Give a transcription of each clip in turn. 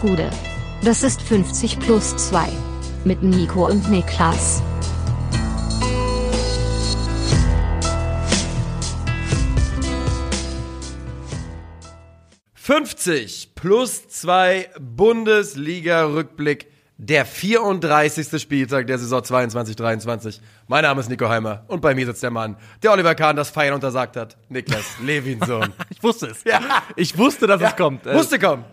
Gude. Das ist 50 plus 2. Mit Nico und Niklas. »50 plus 2 Bundesliga-Rückblick der 34. Spieltag der Saison 22-23. Mein Name ist Nico Heimer und bei mir sitzt der Mann, der Oliver Kahn das Feiern untersagt hat. Niklas Levinson. ich wusste es. Ja. Ich wusste, dass ja, es kommt. Musste kommen.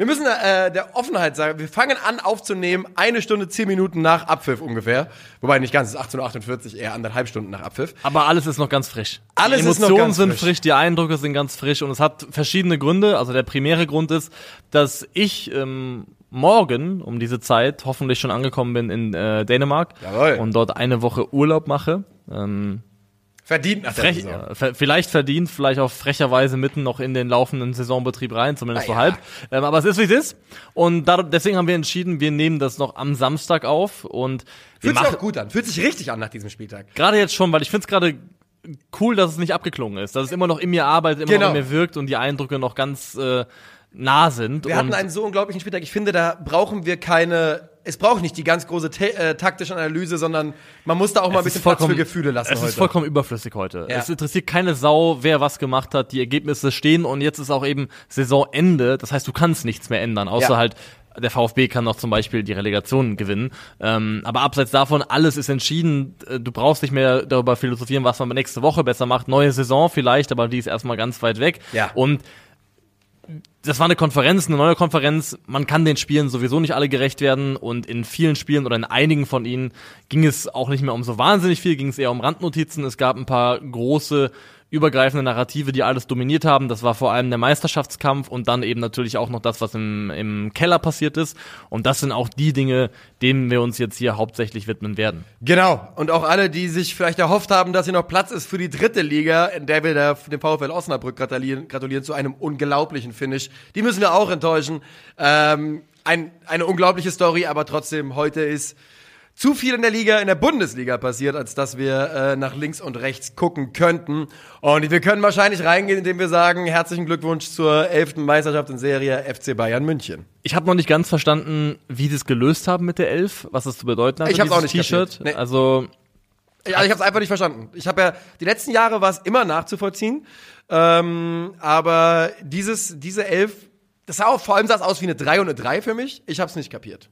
Wir müssen äh, der Offenheit sagen, wir fangen an aufzunehmen, eine Stunde, zehn Minuten nach Abpfiff ungefähr. Wobei nicht ganz, es ist 18.48 eher anderthalb Stunden nach Abpfiff. Aber alles ist noch ganz frisch. Alles die ist noch Emotionen ganz sind frisch. frisch. die Eindrücke sind ganz frisch und es hat verschiedene Gründe. Also der primäre Grund ist, dass ich ähm, morgen um diese Zeit hoffentlich schon angekommen bin in äh, Dänemark Jawohl. und dort eine Woche Urlaub mache. Ähm, Verdient nach der frech, Saison. äh, ver- vielleicht verdient, vielleicht auch frecherweise mitten noch in den laufenden Saisonbetrieb rein, zumindest Ah, so ja. halb. Ähm, aber es ist wie es ist. Und da, deswegen haben wir entschieden, wir nehmen das noch am Samstag auf und wir Fühlt sich auch gut an. Fühlt sich richtig an nach diesem Spieltag. gerade jetzt schon, weil ich finde es gerade cool, dass es nicht abgeklungen ist, dass es immer noch in mir arbeitet, immer Genau. noch in mir wirkt und die Eindrücke noch ganz äh, nah sind. Wir hatten einen so unglaublichen Spieltag. Ich finde, da brauchen wir keine. Es braucht nicht die ganz große äh, taktische Analyse, sondern man muss da auch mal ein Es bisschen Platz für Gefühle lassen Es heute. ist vollkommen überflüssig heute. Ja. Es interessiert keine Sau, wer was gemacht hat. Die Ergebnisse stehen und jetzt ist auch eben Saisonende. Das heißt, du kannst nichts mehr ändern, außer Ja. halt der VfB kann noch zum Beispiel die Relegation gewinnen. Ähm, aber abseits davon, alles ist entschieden. Äh, Du brauchst nicht mehr darüber philosophieren, was man nächste Woche besser macht. Neue Saison vielleicht, aber die ist erstmal ganz weit weg. Ja. Und das war eine Konferenz, eine neue Konferenz. Man kann den Spielen sowieso nicht alle gerecht werden und in vielen Spielen oder in einigen von ihnen ging es auch nicht mehr um so wahnsinnig viel, ging es eher um Randnotizen. Es gab ein paar große übergreifende Narrative, die alles dominiert haben. Das war vor allem der Meisterschaftskampf und dann eben natürlich auch noch das, was im, im Keller passiert ist. Und das sind auch die Dinge, denen wir uns jetzt hier hauptsächlich widmen werden. Genau. Und auch alle, die sich vielleicht erhofft haben, dass hier noch Platz ist für die dritte Liga, in der wir der, dem VfL Osnabrück gratulieren, gratulieren zu einem unglaublichen Finish. Die müssen wir auch enttäuschen. Ähm, ein, eine unglaubliche Story, aber trotzdem, heute ist zu viel in der Liga, in der Bundesliga passiert, als dass wir äh, nach links und rechts gucken könnten. Und wir können wahrscheinlich reingehen, indem wir sagen, herzlichen Glückwunsch zur elften Meisterschaft in Serie FC Bayern München. Ich habe noch nicht ganz verstanden, wie sie es gelöst haben mit der Elf, was das zu bedeuten hat. Ich nicht T-Shirt. Nee. Also Ja, also ich habe es einfach nicht verstanden. Ich habe ja die letzten Jahre war es immer nachzuvollziehen, ähm, aber dieses diese elf, das sah auch vor allem sah es aus wie eine 3 und eine 3 für mich. Ich habe es nicht kapiert.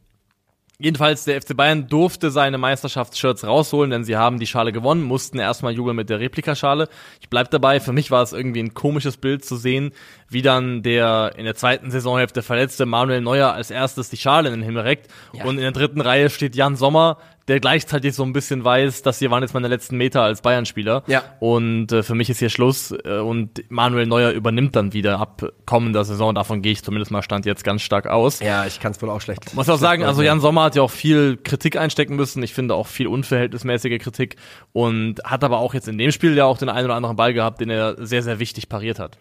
Jedenfalls, der FC Bayern durfte seine Meisterschaftsshirts rausholen, denn sie haben die Schale gewonnen, mussten erstmal jubeln mit der Replikaschale. Ich bleib dabei, für mich war es irgendwie ein komisches Bild zu sehen, wie dann der in der zweiten Saisonhälfte verletzte Manuel Neuer als erstes die Schale in den Himmel reckt. Und in der dritten Reihe steht Jan Sommer, der gleichzeitig so ein bisschen weiß, dass hier waren jetzt meine letzten Meter als Bayern-Spieler. Ja. Und äh, für mich ist hier Schluss äh, und Manuel Neuer übernimmt dann wieder ab kommender Saison. Davon gehe ich zumindest mal Stand jetzt ganz stark aus. Ja, ich kann es wohl auch schlecht. Muss auch sagen, also Jan Sommer hat ja auch viel Kritik einstecken müssen. Ich finde auch viel unverhältnismäßige Kritik und hat aber auch jetzt in dem Spiel ja auch den einen oder anderen Ball gehabt, den er sehr, sehr wichtig pariert hat.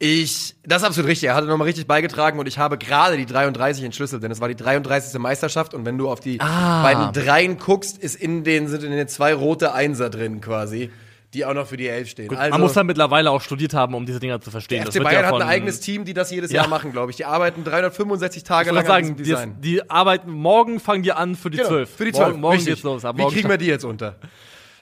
Ich, das ist absolut richtig. Er hatte nochmal richtig beigetragen und ich habe gerade die 33 entschlüsselt, denn es war die 33. Meisterschaft und wenn du auf die Ah. beiden Dreien guckst, ist in den, sind in den zwei rote Einser drin quasi, die auch noch für die Elf stehen. Also, Man muss halt mittlerweile auch studiert haben, um diese Dinger zu verstehen. der FC Bayern ja hat ein eigenes Team, die das jedes Ja. Jahr machen, glaube ich. Die arbeiten 365 Tage lang wollte an sagen, diesem die, Design. die arbeiten, morgen fangen die an für die Genau, zwölf. Für die 12. Morgen, morgen geht's los. Wie kriegen wir die jetzt unter?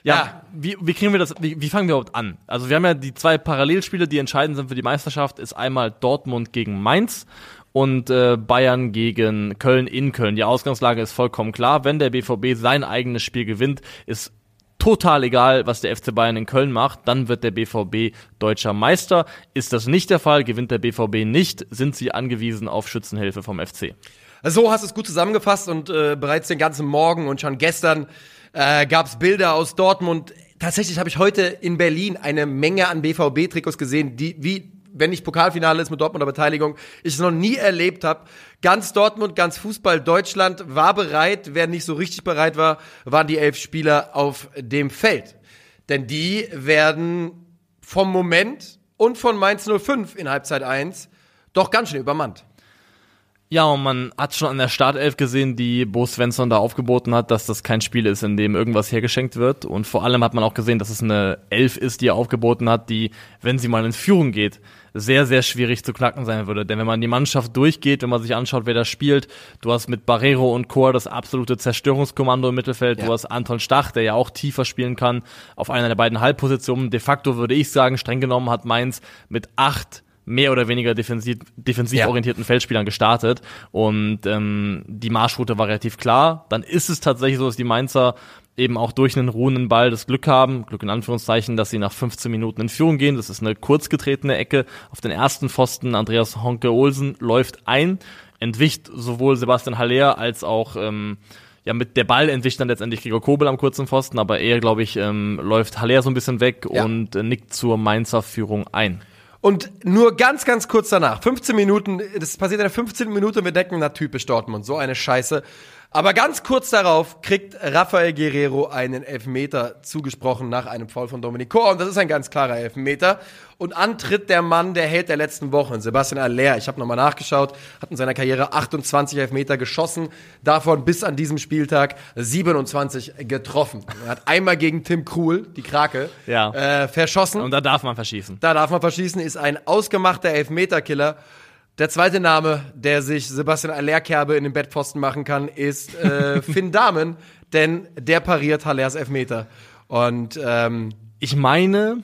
Ja, Ja. Wie, wie kriegen wir das, wie, wie fangen wir überhaupt an? Also wir haben ja die zwei Parallelspiele, die entscheidend sind für die Meisterschaft, ist einmal Dortmund gegen Mainz und äh, Bayern gegen Köln in Köln. Die Ausgangslage ist vollkommen klar. Wenn der BVB sein eigenes Spiel gewinnt, ist total egal, was der FC Bayern in Köln macht, dann wird der BVB deutscher Meister. Ist das nicht der Fall, gewinnt der BVB nicht, sind sie angewiesen auf Schützenhilfe vom FC. So hast du es gut zusammengefasst und äh, bereits den ganzen Morgen und schon gestern äh, gab es Bilder aus Dortmund. Tatsächlich habe ich heute in Berlin eine Menge an BVB-Trikots gesehen, die wie wenn nicht Pokalfinale ist mit Dortmunder Beteiligung, ich es noch nie erlebt habe. Ganz Dortmund, ganz Fußball Deutschland war bereit. Wer nicht so richtig bereit war, waren die elf Spieler auf dem Feld. Denn die werden vom Moment und von Mainz 05 in Halbzeit 1 doch ganz schön übermannt. Ja, und man hat schon an der Startelf gesehen, die Bo Svensson da aufgeboten hat, dass das kein Spiel ist, in dem irgendwas hergeschenkt wird. Und vor allem hat man auch gesehen, dass es eine Elf ist, die er aufgeboten hat, die, wenn sie mal in Führung geht, sehr, sehr schwierig zu knacken sein würde. Denn wenn man die Mannschaft durchgeht, wenn man sich anschaut, wer da spielt, du hast mit Barrero und Chor das absolute Zerstörungskommando im Mittelfeld, ja. du hast Anton Stach, der ja auch tiefer spielen kann, auf einer der beiden Halbpositionen. De facto würde ich sagen, streng genommen hat Mainz mit acht mehr oder weniger defensiv, defensiv ja. orientierten Feldspielern gestartet und ähm, die Marschroute war relativ klar. Dann ist es tatsächlich so, dass die Mainzer eben auch durch einen ruhenden Ball das Glück haben, Glück in Anführungszeichen, dass sie nach 15 Minuten in Führung gehen. Das ist eine kurz getretene Ecke auf den ersten Pfosten. Andreas Honke-Olsen läuft ein, entwicht sowohl Sebastian Haller als auch ähm, ja, mit der Ball entwischt dann letztendlich Gregor Kobel am kurzen Pfosten, aber eher, glaube ich, ähm, läuft Haller so ein bisschen weg ja. und äh, nickt zur Mainzer Führung ein. Und nur ganz, ganz kurz danach, 15 Minuten, das passiert in der 15. Minute und wir denken, na typisch Dortmund, so eine Scheiße. Aber ganz kurz darauf kriegt Rafael Guerrero einen Elfmeter zugesprochen nach einem Foul von Dominic Kor. Und das ist ein ganz klarer Elfmeter. Und antritt der Mann, der Held der letzten Wochen, Sebastian Aller. Ich habe nochmal nachgeschaut, hat in seiner Karriere 28 Elfmeter geschossen, davon bis an diesem Spieltag 27 getroffen. Er hat einmal gegen Tim Krul, die Krake, ja. äh, verschossen. Und da darf man verschießen. Da darf man verschießen, ist ein ausgemachter Elfmeterkiller. Der zweite Name, der sich Sebastian Allerkerbe in den Bettpfosten machen kann, ist äh, Finn Dahmen, denn der pariert Hallers Elfmeter. Und ähm, ich meine,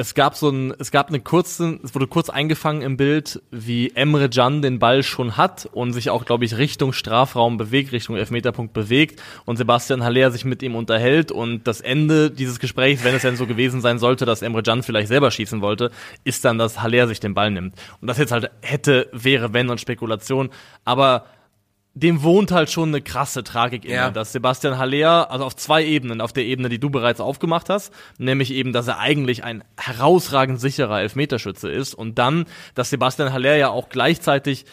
es gab so ein, es gab eine kurze, es wurde kurz eingefangen im Bild, wie Emre Can den Ball schon hat und sich auch, glaube ich, Richtung Strafraum bewegt, Richtung Elfmeterpunkt bewegt und Sebastian Haller sich mit ihm unterhält und das Ende dieses Gesprächs, wenn es denn so gewesen sein sollte, dass Emre Can vielleicht selber schießen wollte, ist dann, dass Haller sich den Ball nimmt. Und das jetzt halt hätte, wäre, wenn und Spekulation, aber dem wohnt halt schon eine krasse Tragik inne, ja. dass Sebastian Haller, also auf zwei Ebenen, auf der Ebene, die du bereits aufgemacht hast, nämlich eben, dass er eigentlich ein herausragend sicherer Elfmeterschütze ist und dann, dass Sebastian Haller ja auch gleichzeitig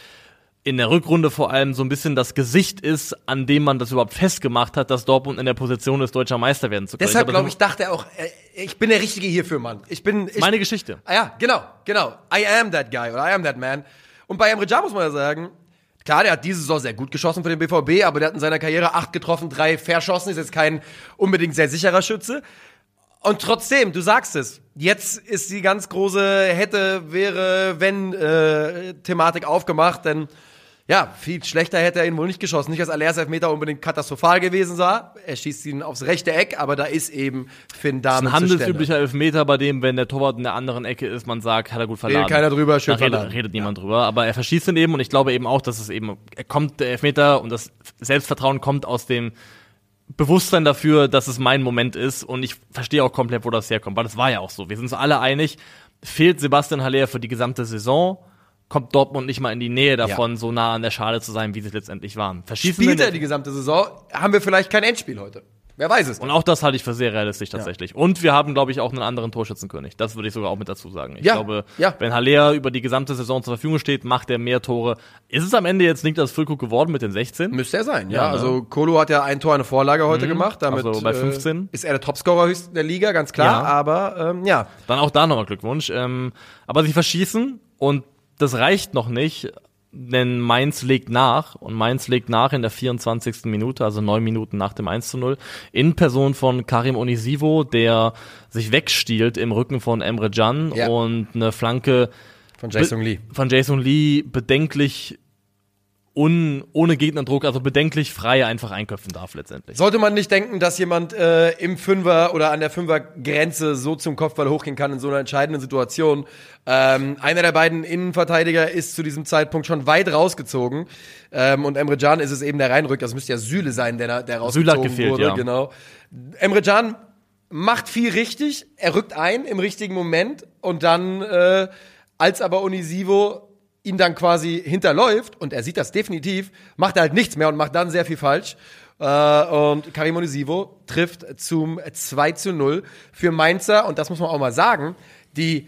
in der Rückrunde vor allem so ein bisschen das Gesicht ist, an dem man das überhaupt festgemacht hat, dass Dortmund in der Position ist, deutscher Meister werden zu können. Deshalb glaube ich, dachte er auch, ich bin der Richtige hierfür, Mann. Ich bin ich, meine Geschichte. Ah ja, genau, genau. I am that guy oder I am that man. Und bei Emre Can muss man ja sagen, Klar, der hat diese Saison sehr gut geschossen für den BVB, aber der hat in seiner Karriere acht getroffen, drei verschossen, ist jetzt kein unbedingt sehr sicherer Schütze. Und trotzdem, du sagst es, jetzt ist die ganz große hätte, wäre, wenn äh, Thematik aufgemacht, denn ja, viel schlechter hätte er ihn wohl nicht geschossen. Nicht, dass Alers Elfmeter unbedingt katastrophal gewesen sah. Er schießt ihn aufs rechte Eck, aber da ist eben Finn Dahmen Ein handelsüblicher Elfmeter, bei dem, wenn der Torwart in der anderen Ecke ist, man sagt, hat er gut verladen. Redet keiner drüber, schön da redet, redet niemand ja. drüber. Aber er verschießt ihn eben und ich glaube eben auch, dass es eben, er kommt, der Elfmeter und das Selbstvertrauen kommt aus dem Bewusstsein dafür, dass es mein Moment ist und ich verstehe auch komplett, wo das herkommt, weil das war ja auch so. Wir sind uns alle einig, fehlt Sebastian Haller für die gesamte Saison, kommt Dortmund nicht mal in die Nähe davon, ja. so nah an der Schale zu sein, wie sie letztendlich waren. Verschießen Spielt er die gesamte Saison, haben wir vielleicht kein Endspiel heute. Wer weiß es. Und auch das halte ich für sehr realistisch tatsächlich. Ja. Und wir haben, glaube ich, auch einen anderen Torschützenkönig. Das würde ich sogar auch mit dazu sagen. Ich ja. glaube, ja. wenn Haller über die gesamte Saison zur Verfügung steht, macht er mehr Tore. Ist es am Ende jetzt nicht das Füllkrug geworden mit den 16? Müsste er sein, ja. ne? Also Kolo hat ja ein Tor, eine Vorlage heute mhm. gemacht. Damit also bei 15. Äh, ist er der Topscorer der Liga, ganz klar. Aber ähm, ja. Dann auch da nochmal Glückwunsch. Ähm, aber sie verschießen und das reicht noch nicht, denn Mainz legt nach und Mainz legt nach in der 24. Minute, also neun Minuten nach dem 1 zu 0, in Person von Karim Onisivo, der sich wegstiehlt im Rücken von Emre Can ja. und eine Flanke von Jason Lee. Von Jason Lee bedenklich un, ohne Gegnerdruck, also bedenklich frei einfach einköpfen darf letztendlich. Sollte man nicht denken, dass jemand äh, im Fünfer oder an der Fünfergrenze so zum Kopfball hochgehen kann in so einer entscheidenden Situation. Ähm, einer der beiden Innenverteidiger ist zu diesem Zeitpunkt schon weit rausgezogen ähm, und Emre Can ist es eben der reinrückt. Das müsste ja Süle sein, der, der rausgezogen gefehlt, wurde. Ja. Genau. Emre Can macht viel richtig, er rückt ein im richtigen Moment und dann äh, als aber Onisivo ihn dann quasi hinterläuft und er sieht das definitiv, macht halt nichts mehr und macht dann sehr viel falsch. Äh, und Karim Onisivo trifft zum 2 zu 0 für Mainzer und das muss man auch mal sagen, die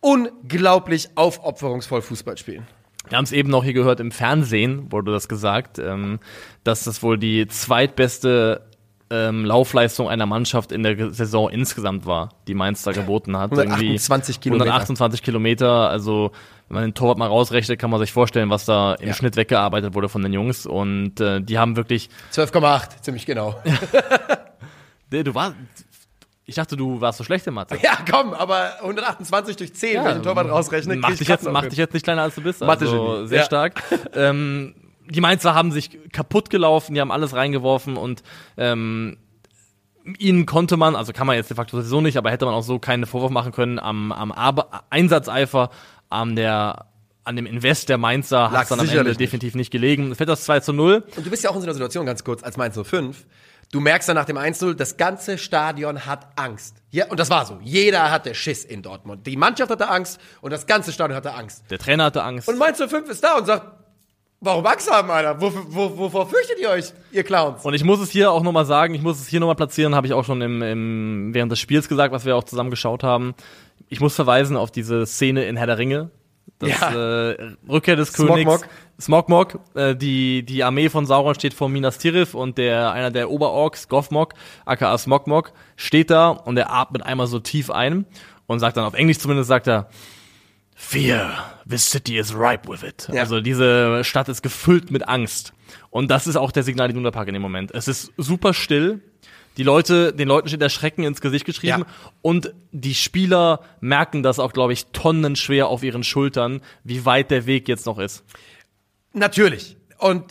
unglaublich aufopferungsvoll Fußball spielen. Wir haben es eben noch hier gehört, im Fernsehen wurde das gesagt, ähm, dass das wohl die zweitbeste ähm, Laufleistung einer Mannschaft in der Saison insgesamt war, die Mainz da geboten hat. 128 Kilometer. 128 Kilometer, also wenn man den Torwart mal rausrechnet, kann man sich vorstellen, was da im Ja. Schnitt weggearbeitet wurde von den Jungs. Und äh, die haben wirklich, 12,8, ziemlich genau. Du warst, ich dachte, du warst so schlecht in Mathe. Ja, komm, aber 128 durch 10, wenn ich den Torwart rausrechne, Mach dich, jetzt, mach dich jetzt nicht kleiner als du bist. Also sehr ja. stark. ähm, die Mainzer haben sich kaputt gelaufen, die haben alles reingeworfen und ähm, ihnen konnte man, also kann man jetzt de facto sowieso nicht, aber hätte man auch so keinen Vorwurf machen können am, am Einsatzeifer, an der an dem Invest der Mainzer hat es dann am Ende nicht. definitiv nicht gelegen. Es fällt das 2 zu 0. Und du bist ja auch in so einer Situation, ganz kurz, als Mainz 05. Du merkst dann nach dem 1-0, das ganze Stadion hat Angst. Ja, und das war so. Jeder hatte Schiss in Dortmund. Die Mannschaft hatte Angst und das ganze Stadion hatte Angst. Der Trainer hatte Angst. Und Mainz 05 ist da und sagt, warum Angst haben, Alter? Wo, wo, wovor fürchtet ihr euch, ihr Clowns? Und ich muss es hier auch nochmal sagen, ich muss es hier nochmal platzieren, habe ich auch schon im, im, während des Spiels gesagt, was wir auch zusammen geschaut haben. Ich muss verweisen auf diese Szene in Herr der Ringe. Das Ja. äh, Rückkehr des. Königs. Smogmog. Äh, die, die Armee von Sauron steht vor Minas Tirith und der, einer der Oberorks, Gothmog, aka Smogmog, steht da und er atmet einmal so tief ein und sagt dann auf Englisch zumindest, sagt er, Fear, this city is ripe with it. Ja. Also diese Stadt ist gefüllt mit Angst. Und das ist auch der Signal Iduna Park in dem Moment. Es ist super still. Die Leute, den Leuten steht der Schrecken ins Gesicht geschrieben. Ja. Und die Spieler merken das auch, glaube ich, tonnenschwer auf ihren Schultern, wie weit der Weg jetzt noch ist. Natürlich. Und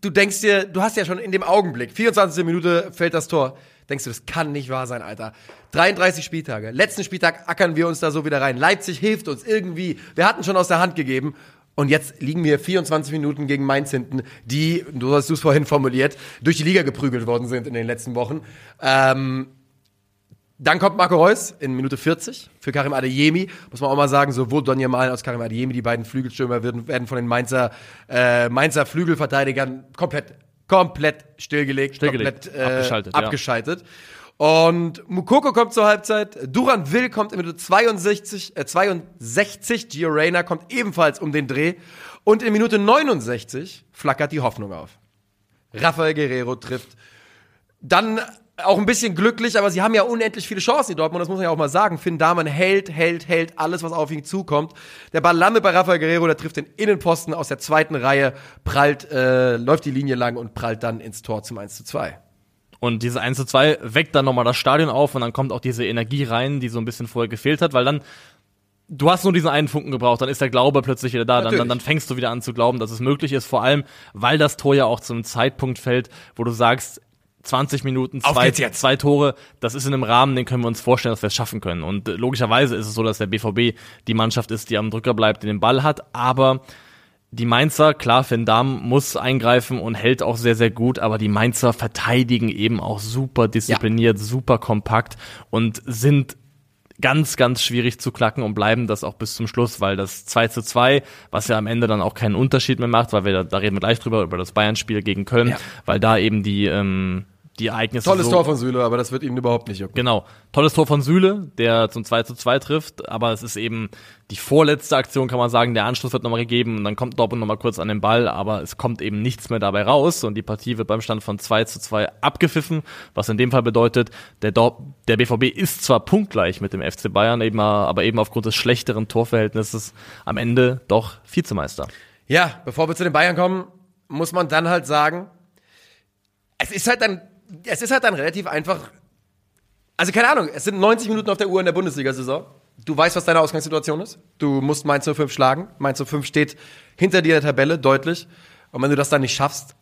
du denkst dir, du hast ja schon in dem Augenblick, 24. Minute fällt das Tor, denkst du, das kann nicht wahr sein, Alter. 33 Spieltage. Letzten Spieltag ackern wir uns da so wieder rein. Leipzig hilft uns irgendwie. Wir hatten schon aus der Hand gegeben. Und jetzt liegen wir 24 Minuten gegen Mainz hinten, die, du hast es vorhin formuliert, durch die Liga geprügelt worden sind in den letzten Wochen. Ähm, dann kommt Marco Reus in Minute 40 für Karim Adeyemi. Muss man auch mal sagen, sowohl Donny Malen als Karim Adeyemi, die beiden Flügelstürmer, werden, werden von den Mainzer, äh, Mainzer Flügelverteidigern komplett, komplett stillgelegt, Stillgelegt, komplett äh, abgeschaltet, ja. abgeschaltet. Und Mukoko kommt zur Halbzeit, Duran Will kommt in Minute 62, äh, 62, Gio Reyna kommt ebenfalls um den Dreh und in Minute 69 flackert die Hoffnung auf. Rafael Guerrero trifft dann auch ein bisschen glücklich, aber sie haben ja unendlich viele Chancen, die Dortmund, das muss man ja auch mal sagen. Finn Dahmen hält, hält, hält alles, was auf ihn zukommt. Der Ball landet bei Rafael Guerrero, der trifft den Innenposten aus der zweiten Reihe, prallt, äh, läuft die Linie lang und prallt dann ins Tor zum 1 zu 2. Und diese 1 zu 2 weckt dann nochmal das Stadion auf und dann kommt auch diese Energie rein, die so ein bisschen vorher gefehlt hat, weil dann, du hast nur diesen einen Funken gebraucht, dann ist der Glaube plötzlich wieder da, dann, dann, dann fängst du wieder an zu glauben, dass es möglich ist, vor allem, weil das Tor ja auch zum Zeitpunkt fällt, wo du sagst, 20 Minuten, zwei, zwei Tore, das ist in einem Rahmen, den können wir uns vorstellen, dass wir es schaffen können. Und äh, logischerweise ist es so, dass der BVB die Mannschaft ist, die am Drücker bleibt, die den Ball hat, aber die Mainzer, klar, Van Damme muss eingreifen und hält auch sehr, sehr gut, aber die Mainzer verteidigen eben auch super diszipliniert, super kompakt und sind ganz, ganz schwierig zu klacken und bleiben das auch bis zum Schluss, weil das 2 zu 2, was ja am Ende dann auch keinen Unterschied mehr macht, weil wir da, da reden wir gleich drüber, über das Bayern-Spiel gegen Köln, Ja. weil da eben die, ähm, die Ereignisse Tolles so Tor von Süle, aber das wird ihnen überhaupt nicht jucken. Genau. Tolles Tor von Süle, der zum 2 zu 2 trifft, aber es ist eben die vorletzte Aktion, kann man sagen. Der Anschluss wird nochmal gegeben und dann kommt Dortmund nochmal kurz an den Ball, aber es kommt eben nichts mehr dabei raus und die Partie wird beim Stand von 2 zu 2 abgepfiffen, was in dem Fall bedeutet, der, Dor der BVB ist zwar punktgleich mit dem FC Bayern, eben, aber eben aufgrund des schlechteren Torverhältnisses am Ende doch Vizemeister. Ja, bevor wir zu den Bayern kommen, muss man dann halt sagen, es ist halt dann, es ist halt dann relativ einfach. Also keine Ahnung, es sind 90 Minuten auf der Uhr in der Bundesliga-Saison. Du weißt, was deine Ausgangssituation ist. Du musst Mainz 05 schlagen. Mainz 05 steht hinter dir in der Tabelle, deutlich. Und wenn du das dann nicht schaffst,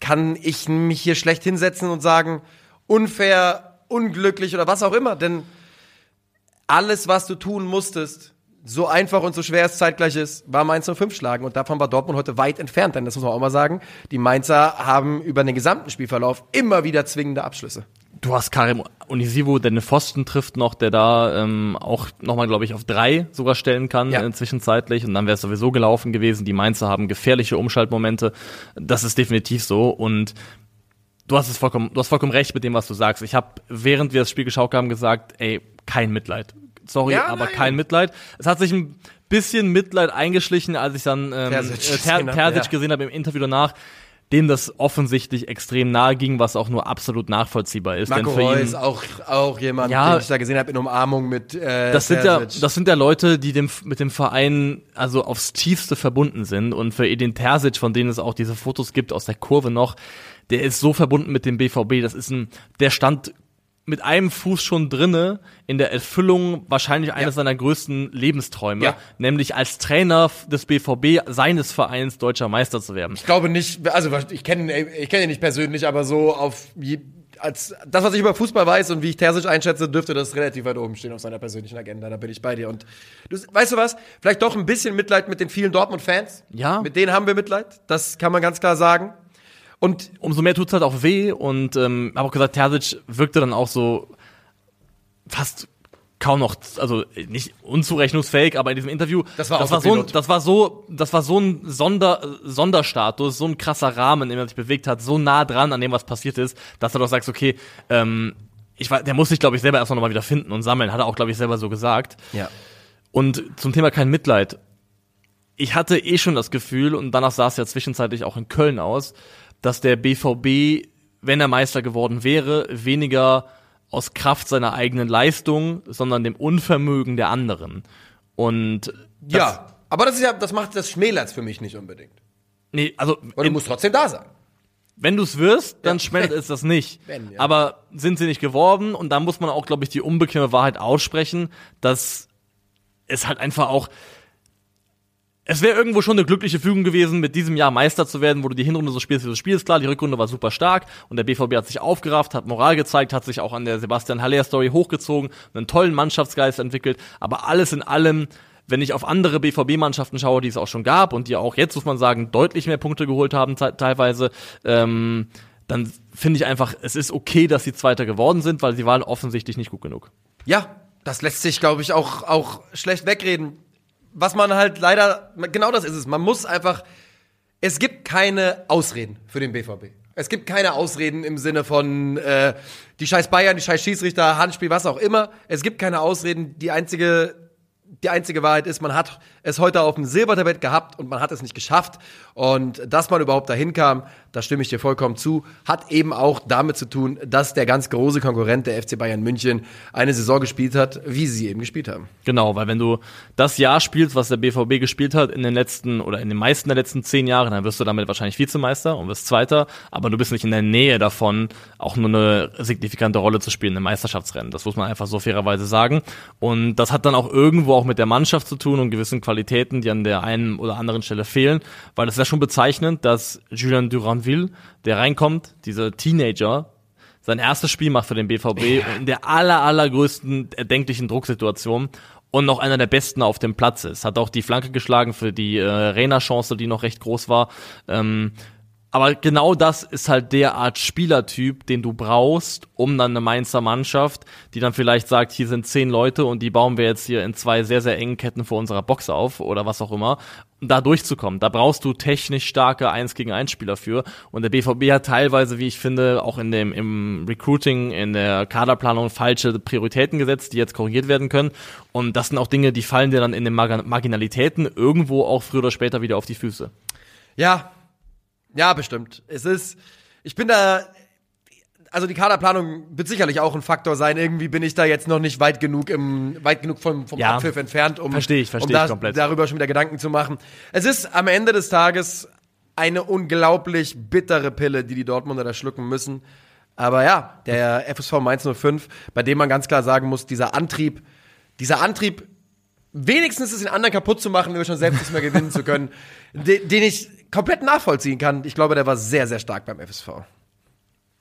kann ich mich hier schlecht hinsetzen und sagen, unfair, unglücklich oder was auch immer. Denn alles, was du tun musstest, so einfach und so schwer es zeitgleich ist, war Mainz 05 schlagen. Und davon war Dortmund heute weit entfernt. Denn das muss man auch mal sagen, die Mainzer haben über den gesamten Spielverlauf immer wieder zwingende Abschlüsse. Du hast Karim Unisivo, der eine Pfosten trifft noch, der da ähm, auch nochmal, glaube ich, auf drei sogar stellen kann Ja. äh, zwischenzeitlich. Und dann wäre es sowieso gelaufen gewesen. Die Mainzer haben gefährliche Umschaltmomente. Das ist definitiv so. Und du hast es vollkommen, du hast vollkommen recht mit dem, was du sagst. Ich habe, während wir das Spiel geschaut haben, gesagt, ey, kein Mitleid. Sorry, Ja, aber nein. kein Mitleid. Es hat sich ein bisschen Mitleid eingeschlichen, als ich dann ähm, Terzic äh, Ter gesehen hab, Terzic ja. gesehen habe im Interview danach dem das offensichtlich extrem nahe ging, was auch nur absolut nachvollziehbar ist. Marco Denn Reus ist auch, auch jemand, Ja. den ich da gesehen habe in Umarmung mit äh, das sind ja, Terzic. das sind ja Leute, die dem, mit dem Verein also aufs tiefste verbunden sind. Und für Edin Terzic, von denen es auch diese Fotos gibt aus der Kurve noch, der ist so verbunden mit dem BVB. Das ist ein, der stand mit einem Fuß schon drinne in der Erfüllung wahrscheinlich eines seiner größten Lebensträume, Ja. nämlich als Trainer des BVB seines Vereins deutscher Meister zu werden. Ich glaube nicht, also ich kenne ich kenne ihn nicht persönlich, aber so auf je, als das, was ich über Fußball weiß und wie ich Terzic einschätze, dürfte das relativ weit oben stehen auf seiner persönlichen Agenda. Da bin ich bei dir. Und du, weißt du was? Vielleicht doch ein bisschen Mitleid mit den vielen Dortmund-Fans. Ja. Mit denen haben wir Mitleid. Das kann man ganz klar sagen. Und umso mehr tut's halt auch weh und ähm, habe auch gesagt, Terzic wirkte dann auch so fast kaum noch, also nicht unzurechnungsfähig, aber in diesem Interview, Das war das war so, ein, das war so, das war so ein Sonder, Sonderstatus, so ein krasser Rahmen, in dem er sich bewegt hat, so nah dran an dem, was passiert ist, dass du doch sagst, okay, ähm, ich war, der muss sich, glaube ich, selber erstmal nochmal wieder finden und sammeln, hat er auch, glaube ich, selber so gesagt. ja. Und zum Thema kein Mitleid. Ich hatte eh schon das Gefühl, und danach sah es ja zwischenzeitlich auch in Köln aus, dass der BVB, wenn er Meister geworden wäre, weniger aus Kraft seiner eigenen Leistung, sondern dem Unvermögen der anderen. Und ja. Aber das ist ja, das macht das schmälert's für mich nicht unbedingt. nee, also Und du musst trotzdem da sein. wenn du es wirst, dann Ja. schmälert es das nicht. Wenn, ja. Aber sind sie nicht geworden und da muss man auch, glaube ich, die unbequeme Wahrheit aussprechen, dass es halt einfach auch es wäre irgendwo schon eine glückliche Fügung gewesen, mit diesem Jahr Meister zu werden, wo du die Hinrunde so spielst, wie du spielst. Klar, die Rückrunde war super stark und der BVB hat sich aufgerafft, hat Moral gezeigt, hat sich auch an der Sebastian Haller Story hochgezogen, einen tollen Mannschaftsgeist entwickelt. Aber alles in allem, wenn ich auf andere BVB-Mannschaften schaue, die es auch schon gab und die auch jetzt, muss man sagen, deutlich mehr Punkte geholt haben te teilweise, ähm, dann finde ich einfach, es ist okay, dass sie Zweiter geworden sind, weil sie waren offensichtlich nicht gut genug. Ja, das lässt sich, glaube ich, auch, auch schlecht wegreden. Was man halt leider, genau das ist es. Man muss einfach, es gibt keine Ausreden für den BVB. Es gibt keine Ausreden im Sinne von äh, die scheiß Bayern, die scheiß Schießrichter, Handspiel, was auch immer. Es gibt keine Ausreden. Die einzige, die einzige Wahrheit ist, man hat es heute auf dem Silbertablett gehabt und man hat es nicht geschafft. Und dass man überhaupt dahin kam, da stimme ich dir vollkommen zu, hat eben auch damit zu tun, dass der ganz große Konkurrent der FC Bayern München eine Saison gespielt hat, wie sie eben gespielt haben. Genau, weil wenn du das Jahr spielst, was der BVB gespielt hat in den letzten oder in den meisten der letzten zehn Jahren, dann wirst du damit wahrscheinlich Vizemeister und wirst Zweiter, aber du bist nicht in der Nähe davon, auch nur eine signifikante Rolle zu spielen im Meisterschaftsrennen. Das muss man einfach so fairerweise sagen. Und das hat dann auch irgendwo auch mit der Mannschaft zu tun und gewissen Qualitäten, die an der einen oder anderen Stelle fehlen, weil es ist ja schon bezeichnend, dass Julian Duranville, der reinkommt, dieser Teenager, sein erstes Spiel macht für den BVB in der aller, allergrößten erdenklichen Drucksituation und noch einer der besten auf dem Platz ist. Hat auch die Flanke geschlagen für die äh, Reina-Chance, die noch recht groß war. Ähm, aber genau das ist halt der Art Spielertyp, den du brauchst, um dann eine Mainzer Mannschaft, die dann vielleicht sagt, hier sind zehn Leute und die bauen wir jetzt hier in zwei sehr, sehr engen Ketten vor unserer Box auf oder was auch immer, da durchzukommen. Da brauchst du technisch starke 1 gegen 1 Spieler für. Und der BVB hat teilweise, wie ich finde, auch in dem, im Recruiting, in der Kaderplanung falsche Prioritäten gesetzt, die jetzt korrigiert werden können. Und das sind auch Dinge, die fallen dir dann in den Marg Marginalitäten irgendwo auch früher oder später wieder auf die Füße. Ja, ja, bestimmt. Es ist, ich bin da, also die Kaderplanung wird sicherlich auch ein Faktor sein. Irgendwie bin ich da jetzt noch nicht weit genug im, weit genug vom, vom Ja. Abpfiff entfernt, um, Versteh ich, versteh um da, ich komplett. darüber schon wieder Gedanken zu machen. Es ist am Ende des Tages eine unglaublich bittere Pille, die die Dortmunder da schlucken müssen. Aber ja, der FSV Mainz 05, bei dem man ganz klar sagen muss, dieser Antrieb, dieser Antrieb, wenigstens es den anderen kaputt zu machen, nur schon selbst nicht mehr gewinnen zu können, den, den ich komplett nachvollziehen kann. Ich glaube, der war sehr, sehr stark beim FSV.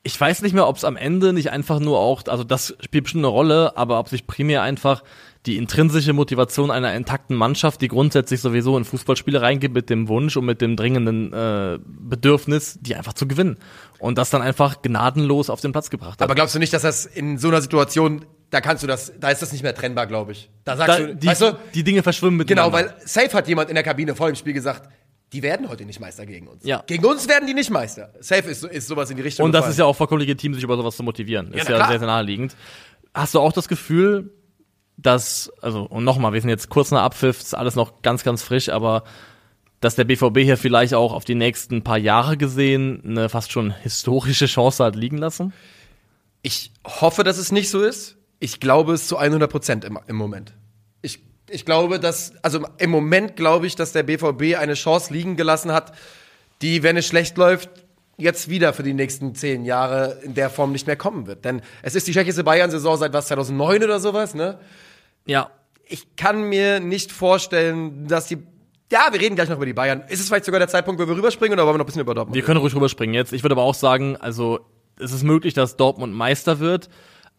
ich weiß nicht mehr, ob es am Ende nicht einfach nur auch, also das spielt bestimmt eine Rolle, aber ob sich primär einfach die intrinsische Motivation einer intakten Mannschaft, die grundsätzlich sowieso in Fußballspiele reingeht mit dem Wunsch und mit dem dringenden äh, Bedürfnis, die einfach zu gewinnen. Und das dann einfach gnadenlos auf den Platz gebracht hat. Aber glaubst du nicht, dass das in so einer Situation, da kannst du das, da ist das nicht mehr trennbar, glaube ich. Da sagst da, du, die, weißt du, die Dinge verschwimmen mit genau, weil safe hat jemand in der Kabine vor dem Spiel gesagt, die werden heute nicht Meister gegen uns. Ja. Gegen uns werden die nicht Meister. Safe ist, ist sowas in die Richtung. Und das gefallen. ist ja auch vollkommen legitim, sich über sowas zu motivieren. Ist ja klar. sehr, sehr naheliegend. Hast du auch das Gefühl, dass, also, und nochmal, wir sind jetzt kurz nach Abpfiff, ist alles noch ganz, ganz frisch, aber dass der BVB hier vielleicht auch auf die nächsten paar Jahre gesehen eine fast schon historische Chance hat liegen lassen? Ich hoffe, dass es nicht so ist. Ich glaube es zu 100 Prozent im, im Moment. Ich, glaube, dass, also im Moment glaube ich, dass der BVB eine Chance liegen gelassen hat, die, wenn es schlecht läuft, jetzt wieder für die nächsten zehn Jahre in der Form nicht mehr kommen wird. Denn es ist die schlechteste Bayern-Saison seit was, 2009 oder sowas, ne? Ja. Ich kann mir nicht vorstellen, dass die ja, wir reden gleich noch über die Bayern. Ist es vielleicht sogar der Zeitpunkt, wo wir rüberspringen oder wollen wir noch ein bisschen über Dortmund? Wir können ruhig rüberspringen jetzt. Ich würde aber auch sagen, also es ist möglich, dass Dortmund Meister wird,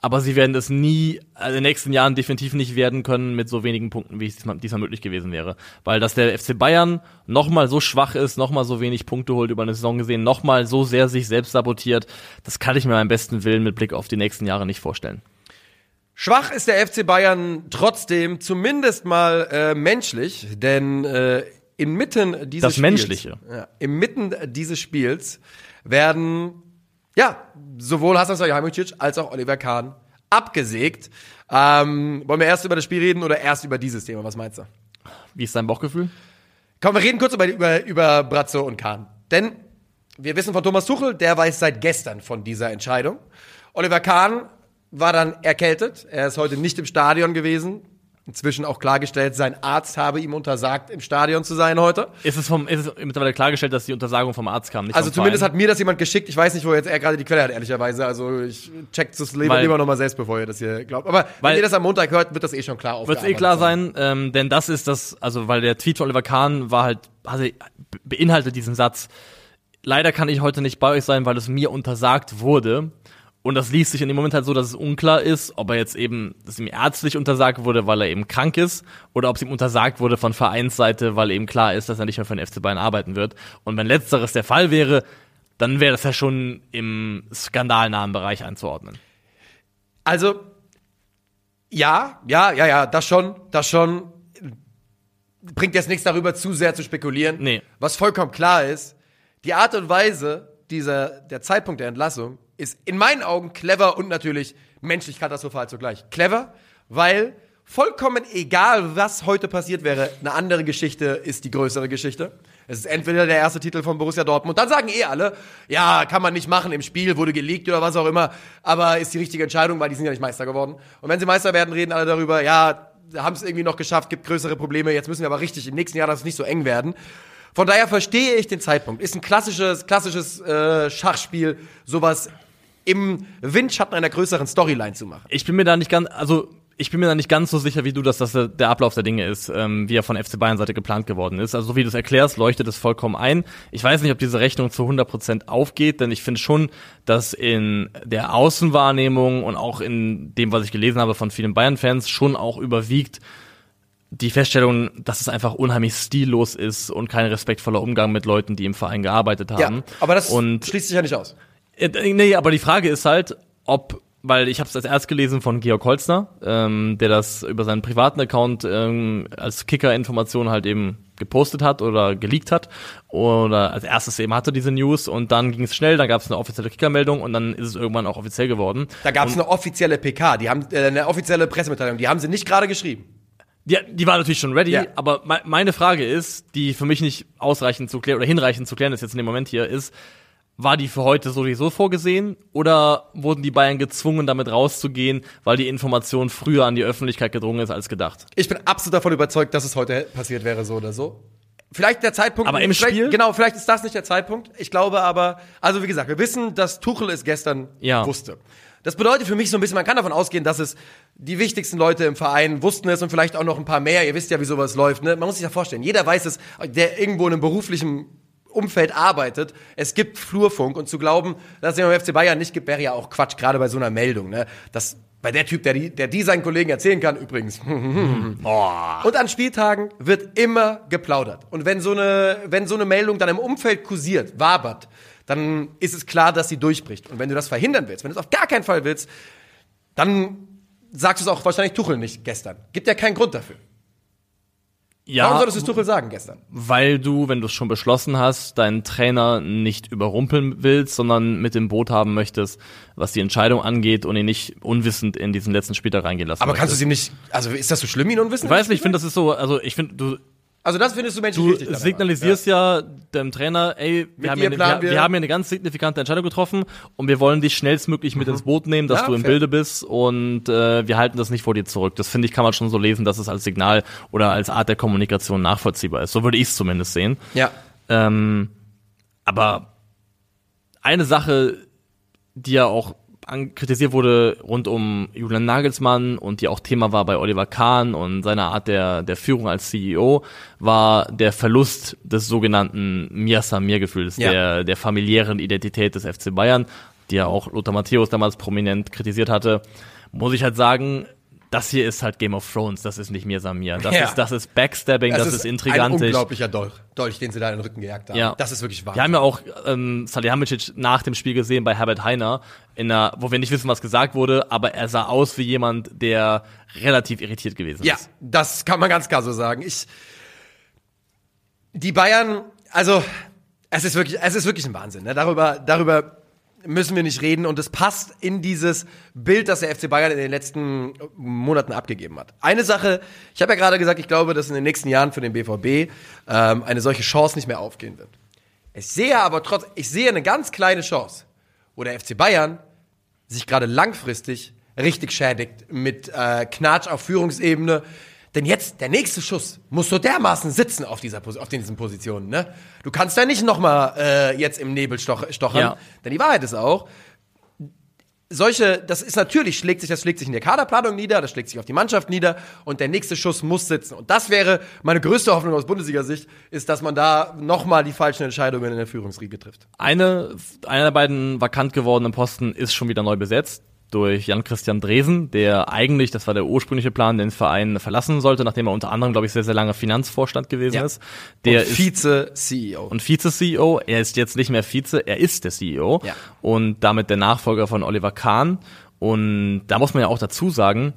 aber sie werden es nie, also in den nächsten Jahren definitiv nicht werden können mit so wenigen Punkten, wie es diesmal, diesmal möglich gewesen wäre. Weil dass der FC Bayern nochmal so schwach ist, nochmal so wenig Punkte holt über eine Saison gesehen, nochmal so sehr sich selbst sabotiert, das kann ich mir beim besten Willen mit Blick auf die nächsten Jahre nicht vorstellen. Schwach ist der FC Bayern trotzdem zumindest mal äh, menschlich, denn äh, inmitten dieses Das Spiels, Menschliche. Ja, inmitten dieses Spiels werden ja sowohl Hasan Salihamidzic als auch Oliver Kahn abgesägt. Ähm, wollen wir erst über das Spiel reden oder erst über dieses Thema? Was meinst du? Wie ist dein Bauchgefühl? Komm, wir reden kurz über, über, über Brazzo und Kahn. Denn wir wissen von Thomas Tuchel, der weiß seit gestern von dieser Entscheidung. Oliver Kahn war dann erkältet. Er ist heute nicht im Stadion gewesen. Inzwischen auch klargestellt, sein Arzt habe ihm untersagt, im Stadion zu sein heute. Ist es, vom, ist es mittlerweile klargestellt, dass die Untersagung vom Arzt kam? Nicht Also zumindest Verein? hat mir das jemand geschickt. Ich weiß nicht, wo jetzt er gerade die Quelle hat, ehrlicherweise. Also ich check das lieber, Weil- lieber nochmal selbst, bevor ihr das hier glaubt. Aber wenn Weil- ihr das am Montag hört, wird das eh schon klar Wird eh aufgearbeitet klar sein, ähm, denn das ist das, also weil der Tweet von Oliver Kahn war halt, also beinhaltet diesen Satz. Leider kann ich heute nicht bei euch sein, weil es mir untersagt wurde. Und das liest sich in dem Moment halt so, dass es unklar ist, ob er jetzt eben, dass ihm ärztlich untersagt wurde, weil er eben krank ist, oder ob es ihm untersagt wurde von Vereinsseite, weil eben klar ist, dass er nicht mehr für den FC Bayern arbeiten wird. Und wenn letzteres der Fall wäre, dann wäre das ja schon im skandalnahen Bereich einzuordnen. Also, ja, ja, ja, ja, das schon, das schon. Bringt jetzt nichts darüber, zu sehr zu spekulieren. Nee. Was vollkommen klar ist, die Art und Weise dieser, der Zeitpunkt der Entlassung ist in meinen Augen clever und natürlich menschlich katastrophal zugleich. Clever, weil vollkommen egal, was heute passiert wäre, eine andere Geschichte ist die größere Geschichte. Es ist entweder der erste Titel von Borussia Dortmund, dann sagen eh alle, ja, kann man nicht machen, im Spiel wurde geleakt oder was auch immer, aber ist die richtige Entscheidung, weil die sind ja nicht Meister geworden. Und wenn sie Meister werden, reden alle darüber, ja, haben es irgendwie noch geschafft, gibt größere Probleme, jetzt müssen wir aber richtig im nächsten Jahr das nicht so eng werden. Von daher verstehe ich den Zeitpunkt. Ist ein klassisches, klassisches äh, Schachspiel, sowas im Windschatten einer größeren Storyline zu machen. Ich bin mir da nicht ganz, also ich bin mir da nicht ganz so sicher wie du, dass das der Ablauf der Dinge ist, ähm, wie er von FC Bayern Seite geplant geworden ist. Also so wie du es erklärst, leuchtet es vollkommen ein. Ich weiß nicht, ob diese Rechnung zu 100% aufgeht, denn ich finde schon, dass in der Außenwahrnehmung und auch in dem, was ich gelesen habe von vielen Bayern-Fans, schon auch überwiegt, die Feststellung, dass es einfach unheimlich stillos ist und kein respektvoller Umgang mit Leuten, die im Verein gearbeitet haben. Ja, aber das und schließt sich ja nicht aus. Äh, Nee, aber die Frage ist halt, ob, weil ich habe es als erst gelesen von Georg Holzner, ähm, der das über seinen privaten Account ähm, als Kicker-Information halt eben gepostet hat oder geleakt hat oder als erstes eben hatte diese News und dann ging es schnell, dann gab es eine offizielle Kicker-Meldung und dann ist es irgendwann auch offiziell geworden. Da gab es eine offizielle PK, die haben äh, eine offizielle Pressemitteilung, die haben sie nicht gerade geschrieben. Die, die war natürlich schon ready, Ja. aber me meine Frage ist, die für mich nicht ausreichend zu klären oder hinreichend zu klären ist jetzt in dem Moment hier, ist, war die für heute sowieso vorgesehen oder wurden die Bayern gezwungen, damit rauszugehen, weil die Information früher an die Öffentlichkeit gedrungen ist als gedacht? Ich bin absolut davon überzeugt, dass es heute passiert wäre, so oder so. Vielleicht der Zeitpunkt. Aber im Spiel? Genau, vielleicht ist das nicht der Zeitpunkt. Ich glaube aber, also wie gesagt, wir wissen, dass Tuchel es gestern Ja. wusste. Das bedeutet für mich so ein bisschen, man kann davon ausgehen, dass es die wichtigsten Leute im Verein wussten es und vielleicht auch noch ein paar mehr. Ihr wisst ja, wie sowas läuft. Ne? Man muss sich ja vorstellen, jeder weiß es, der irgendwo in einem beruflichen Umfeld arbeitet. Es gibt Flurfunk und zu glauben, dass es den FC Bayern nicht gibt, wäre ja auch Quatsch, gerade bei so einer Meldung. Ne? Das, bei der Typ, der die, der die seinen Kollegen erzählen kann, übrigens. Und an Spieltagen wird immer geplaudert. Und wenn so eine, wenn so eine Meldung dann im Umfeld kursiert, wabert, dann ist es klar, dass sie durchbricht. Und wenn du das verhindern willst, wenn du es auf gar keinen Fall willst, dann sagst du es auch wahrscheinlich Tuchel nicht gestern. Gibt ja keinen Grund dafür. Ja, Warum solltest du es Tuchel sagen gestern? weil du, wenn du es schon beschlossen hast, deinen Trainer nicht überrumpeln willst, sondern mit dem Boot haben möchtest, was die Entscheidung angeht und ihn nicht unwissend in diesen letzten Spieltag reingehen lassen Aber kannst du möchtest. sie nicht, also ist das so schlimm, ihn unwissend? Ich weiß nicht, ich finde, das ist so, also ich finde, du, Also das findest du menschlich Du richtig. daran. signalisierst ja. dem Trainer, ey, wir haben, eine, wir, wir- haben hier eine ganz signifikante Entscheidung getroffen und wir wollen dich schnellstmöglich mit ins Boot nehmen, dass Ja, du im fair. Bilde bist und äh, wir halten das nicht vor dir zurück. Das finde ich, kann man schon so lesen, dass es als Signal oder als Art der Kommunikation nachvollziehbar ist. So würde ich es zumindest sehen. Ja. Ähm, aber eine Sache, die ja auch kritisiert wurde rund um Julian Nagelsmann und die auch Thema war bei Oliver Kahn und seiner Art der, der Führung als CEO, war der Verlust des sogenannten Mir Samir Gefühls, Ja. der, der familiären Identität des FC Bayern, die ja auch Lothar Matthäus damals prominent kritisiert hatte. Muss ich halt sagen, das hier ist halt Game of Thrones, das ist nicht Mir Samir. Das Ja. ist, das ist Backstabbing, das, ist ein intrigantisch. unglaublicher Dolch, Dolch, den sie da in den Rücken gejagt haben. Ja. Das ist wirklich wahr. Wir haben ja auch ähm, Salihamidzic nach dem Spiel gesehen bei Herbert Heiner, in einer, wo wir nicht wissen, was gesagt wurde, aber er sah aus wie jemand, der relativ irritiert gewesen Ja, ist. das kann man ganz klar so sagen. Ich, die Bayern, also es ist wirklich, es ist wirklich ein Wahnsinn. Ne? Darüber, darüber müssen wir nicht reden und es passt in dieses Bild, das der FC Bayern in den letzten Monaten abgegeben hat. Eine Sache, ich habe ja gerade gesagt, ich glaube, dass in den nächsten Jahren für den BVB ähm, eine solche Chance nicht mehr aufgehen wird. Ich sehe aber trotz, ich sehe eine ganz kleine Chance, wo der FC Bayern sich gerade langfristig richtig schädigt mit äh, Knatsch auf Führungsebene. Denn jetzt, der nächste Schuss muss so dermaßen sitzen auf, dieser, auf diesen Positionen. Ne? Du kannst da nicht nochmal äh, jetzt im Nebel stoch, stochern. Ja. Denn die Wahrheit ist auch, solche, das ist natürlich, schlägt sich, das schlägt sich in der Kaderplanung nieder, das schlägt sich auf die Mannschaft nieder und der nächste Schuss muss sitzen. Und das wäre meine größte Hoffnung aus Bundesliga-Sicht, ist, dass man da nochmal die falschen Entscheidungen in der Führungsriege trifft. Eine, einer der beiden vakant gewordenen Posten ist schon wieder neu besetzt durch Jan-Christian Dresen, der eigentlich, das war der ursprüngliche Plan, den Verein verlassen sollte, nachdem er unter anderem, glaube ich, sehr, sehr lange Finanzvorstand gewesen Ja. ist. Der und Vize-CEO. und Vize-CEO. Er ist jetzt nicht mehr Vize, er ist der CEO Ja. und damit der Nachfolger von Oliver Kahn. Und da muss man ja auch dazu sagen,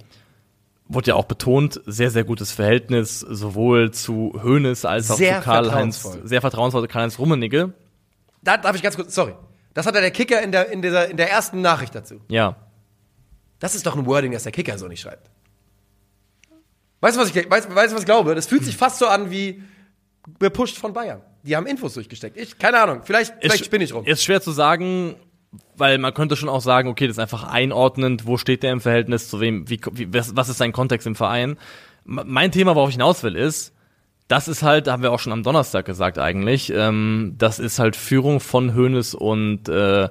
wurde ja auch betont, sehr, sehr gutes Verhältnis sowohl zu Hoeneß als auch Sehr zu Karl-Heinz, sehr vertrauensvoll, Karl-Heinz Rummenigge. Da darf ich ganz kurz, sorry. Das hat ja der Kicker in der, in dieser, in der ersten Nachricht dazu. Ja, Das ist doch ein Wording, das der Kicker so nicht schreibt. Weißt du, was ich, weißt, weißt, du, was ich glaube? Das fühlt sich fast so an wie gepusht von Bayern. Die haben Infos durchgesteckt. Ich, keine Ahnung, vielleicht, vielleicht ist, spinne ich rum. Ist schwer zu sagen, weil man könnte schon auch sagen, okay, das ist einfach einordnend, wo steht der im Verhältnis zu wem, wie, wie was, ist sein Kontext im Verein. Mein Thema, worauf ich hinaus will, ist, das ist halt, haben wir auch schon am Donnerstag gesagt eigentlich, ähm, das ist halt Führung von Hoeneß und äh,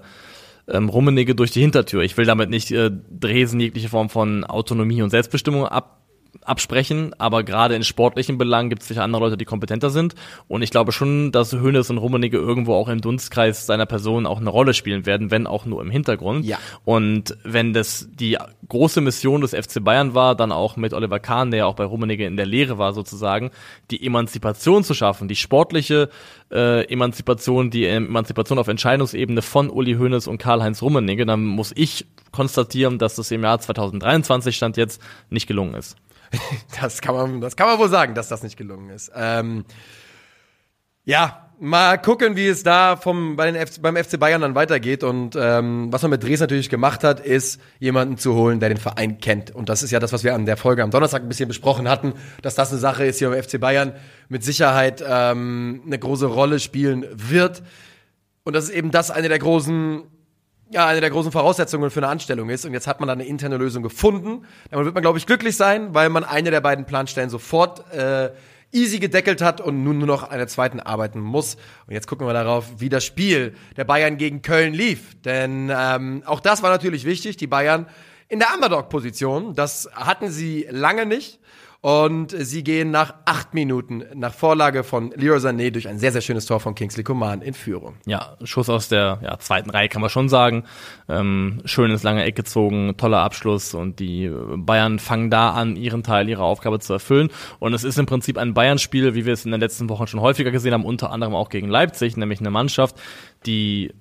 ähm, Rummenigge durch die Hintertür. Ich will damit nicht äh, Dresen jegliche Form von Autonomie und Selbstbestimmung ab, absprechen, aber gerade in sportlichen Belangen gibt es sicher andere Leute, die kompetenter sind. Und ich glaube schon, dass Hoeneß und Rummenigge irgendwo auch im Dunstkreis seiner Person auch eine Rolle spielen werden, wenn auch nur im Hintergrund. Ja. Und wenn das die große Mission des FC Bayern war, dann auch mit Oliver Kahn, der ja auch bei Rummenigge in der Lehre war sozusagen, die Emanzipation zu schaffen, die sportliche äh, Emanzipation, die Emanzipation auf Entscheidungsebene von Uli Hoeneß und Karl-Heinz Rummenigge, dann muss ich konstatieren, dass das im Jahr 2023 stand jetzt nicht gelungen ist. Das kann man, das kann man wohl sagen, dass das nicht gelungen ist. Ähm, ja, mal gucken, wie es da vom, bei den FC, beim FC Bayern dann weitergeht. Und ähm, was man mit Dres natürlich gemacht hat, ist, jemanden zu holen, der den Verein kennt. Und das ist ja das, was wir an der Folge am Donnerstag ein bisschen besprochen hatten, dass das eine Sache ist, die beim FC Bayern mit Sicherheit ähm, eine große Rolle spielen wird. Und das ist eben das eine der großen ja, eine der großen Voraussetzungen für eine Anstellung ist. Und jetzt hat man da eine interne Lösung gefunden. Damit wird man, glaube ich, glücklich sein, weil man eine der beiden Planstellen sofort äh, easy gedeckelt hat und nun nur noch an der zweiten arbeiten muss. Und jetzt gucken wir darauf, wie das Spiel der Bayern gegen Köln lief. Denn ähm, auch das war natürlich wichtig. Die Bayern in der Underdog-Position, das hatten sie lange nicht. Und sie gehen nach acht Minuten nach Vorlage von Leroy Sané durch ein sehr, sehr schönes Tor von Kingsley Coman in Führung. Ja, Schuss aus der ja, zweiten Reihe kann man schon sagen. Ähm, schön ins lange Eck gezogen, toller Abschluss und die Bayern fangen da an, ihren Teil, ihre Aufgabe zu erfüllen. Und es ist im Prinzip ein Bayern-Spiel, wie wir es in den letzten Wochen schon häufiger gesehen haben, unter anderem auch gegen Leipzig, nämlich eine Mannschaft, die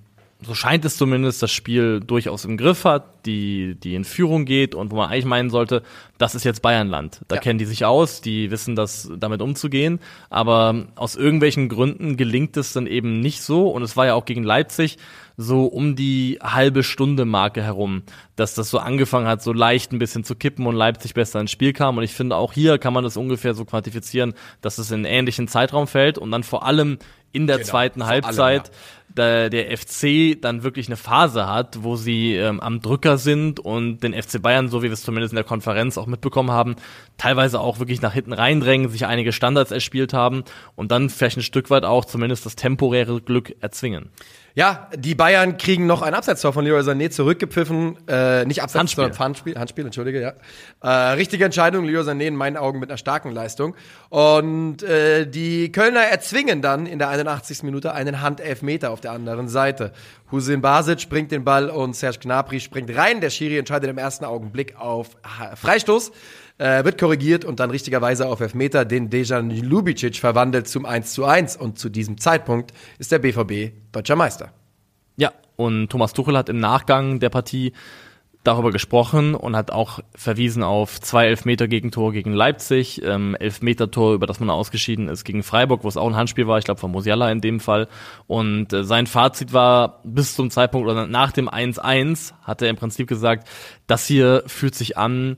so scheint es zumindest, das Spiel durchaus im Griff hat, die, die in Führung geht und wo man eigentlich meinen sollte, das ist jetzt Bayernland. Da Ja. kennen die sich aus, die wissen das, damit umzugehen. Aber aus irgendwelchen Gründen gelingt es dann eben nicht so. Und es war ja auch gegen Leipzig so um die halbe Stunde Marke herum, dass das so angefangen hat, so leicht ein bisschen zu kippen und Leipzig besser ins Spiel kam. Und ich finde, auch hier kann man das ungefähr so quantifizieren, dass es in einen ähnlichen Zeitraum fällt und dann vor allem in der Genau, zweiten Halbzeit da der FC dann wirklich eine Phase hat, wo sie ähm, am Drücker sind und den FC Bayern, so wie wir es zumindest in der Konferenz auch mitbekommen haben, teilweise auch wirklich nach hinten reindrängen, sich einige Standards erspielt haben und dann vielleicht ein Stück weit auch zumindest das temporäre Glück erzwingen. Ja, die Bayern kriegen noch ein Abseitstor von Leroy Sané zurückgepfiffen. Äh, nicht Abseits, Handspiel. sondern Handspiel. Handspiel, entschuldige, ja. Äh, richtige Entscheidung, Leroy Sané in meinen Augen mit einer starken Leistung. Und äh, die Kölner erzwingen dann in der 81. Minute einen Handelfmeter auf der anderen Seite. Husin Basic bringt den Ball und Serge Gnabry springt rein. Der Schiri entscheidet im ersten Augenblick auf Freistoß. Äh, wird korrigiert und dann richtigerweise auf Elfmeter, den Dejan Lubicic verwandelt zum 1 zu 1. Und zu diesem Zeitpunkt ist der BVB deutscher Meister. Und Thomas Tuchel hat im Nachgang der Partie darüber gesprochen und hat auch verwiesen auf zwei Elfmeter-Gegentore gegen Leipzig, ähm, Elfmeter-Tor, über das man ausgeschieden ist gegen Freiburg, wo es auch ein Handspiel war, ich glaube von Musiala in dem Fall. Und äh, sein Fazit war bis zum Zeitpunkt oder nach dem 1-1 hat er im Prinzip gesagt, das hier fühlt sich an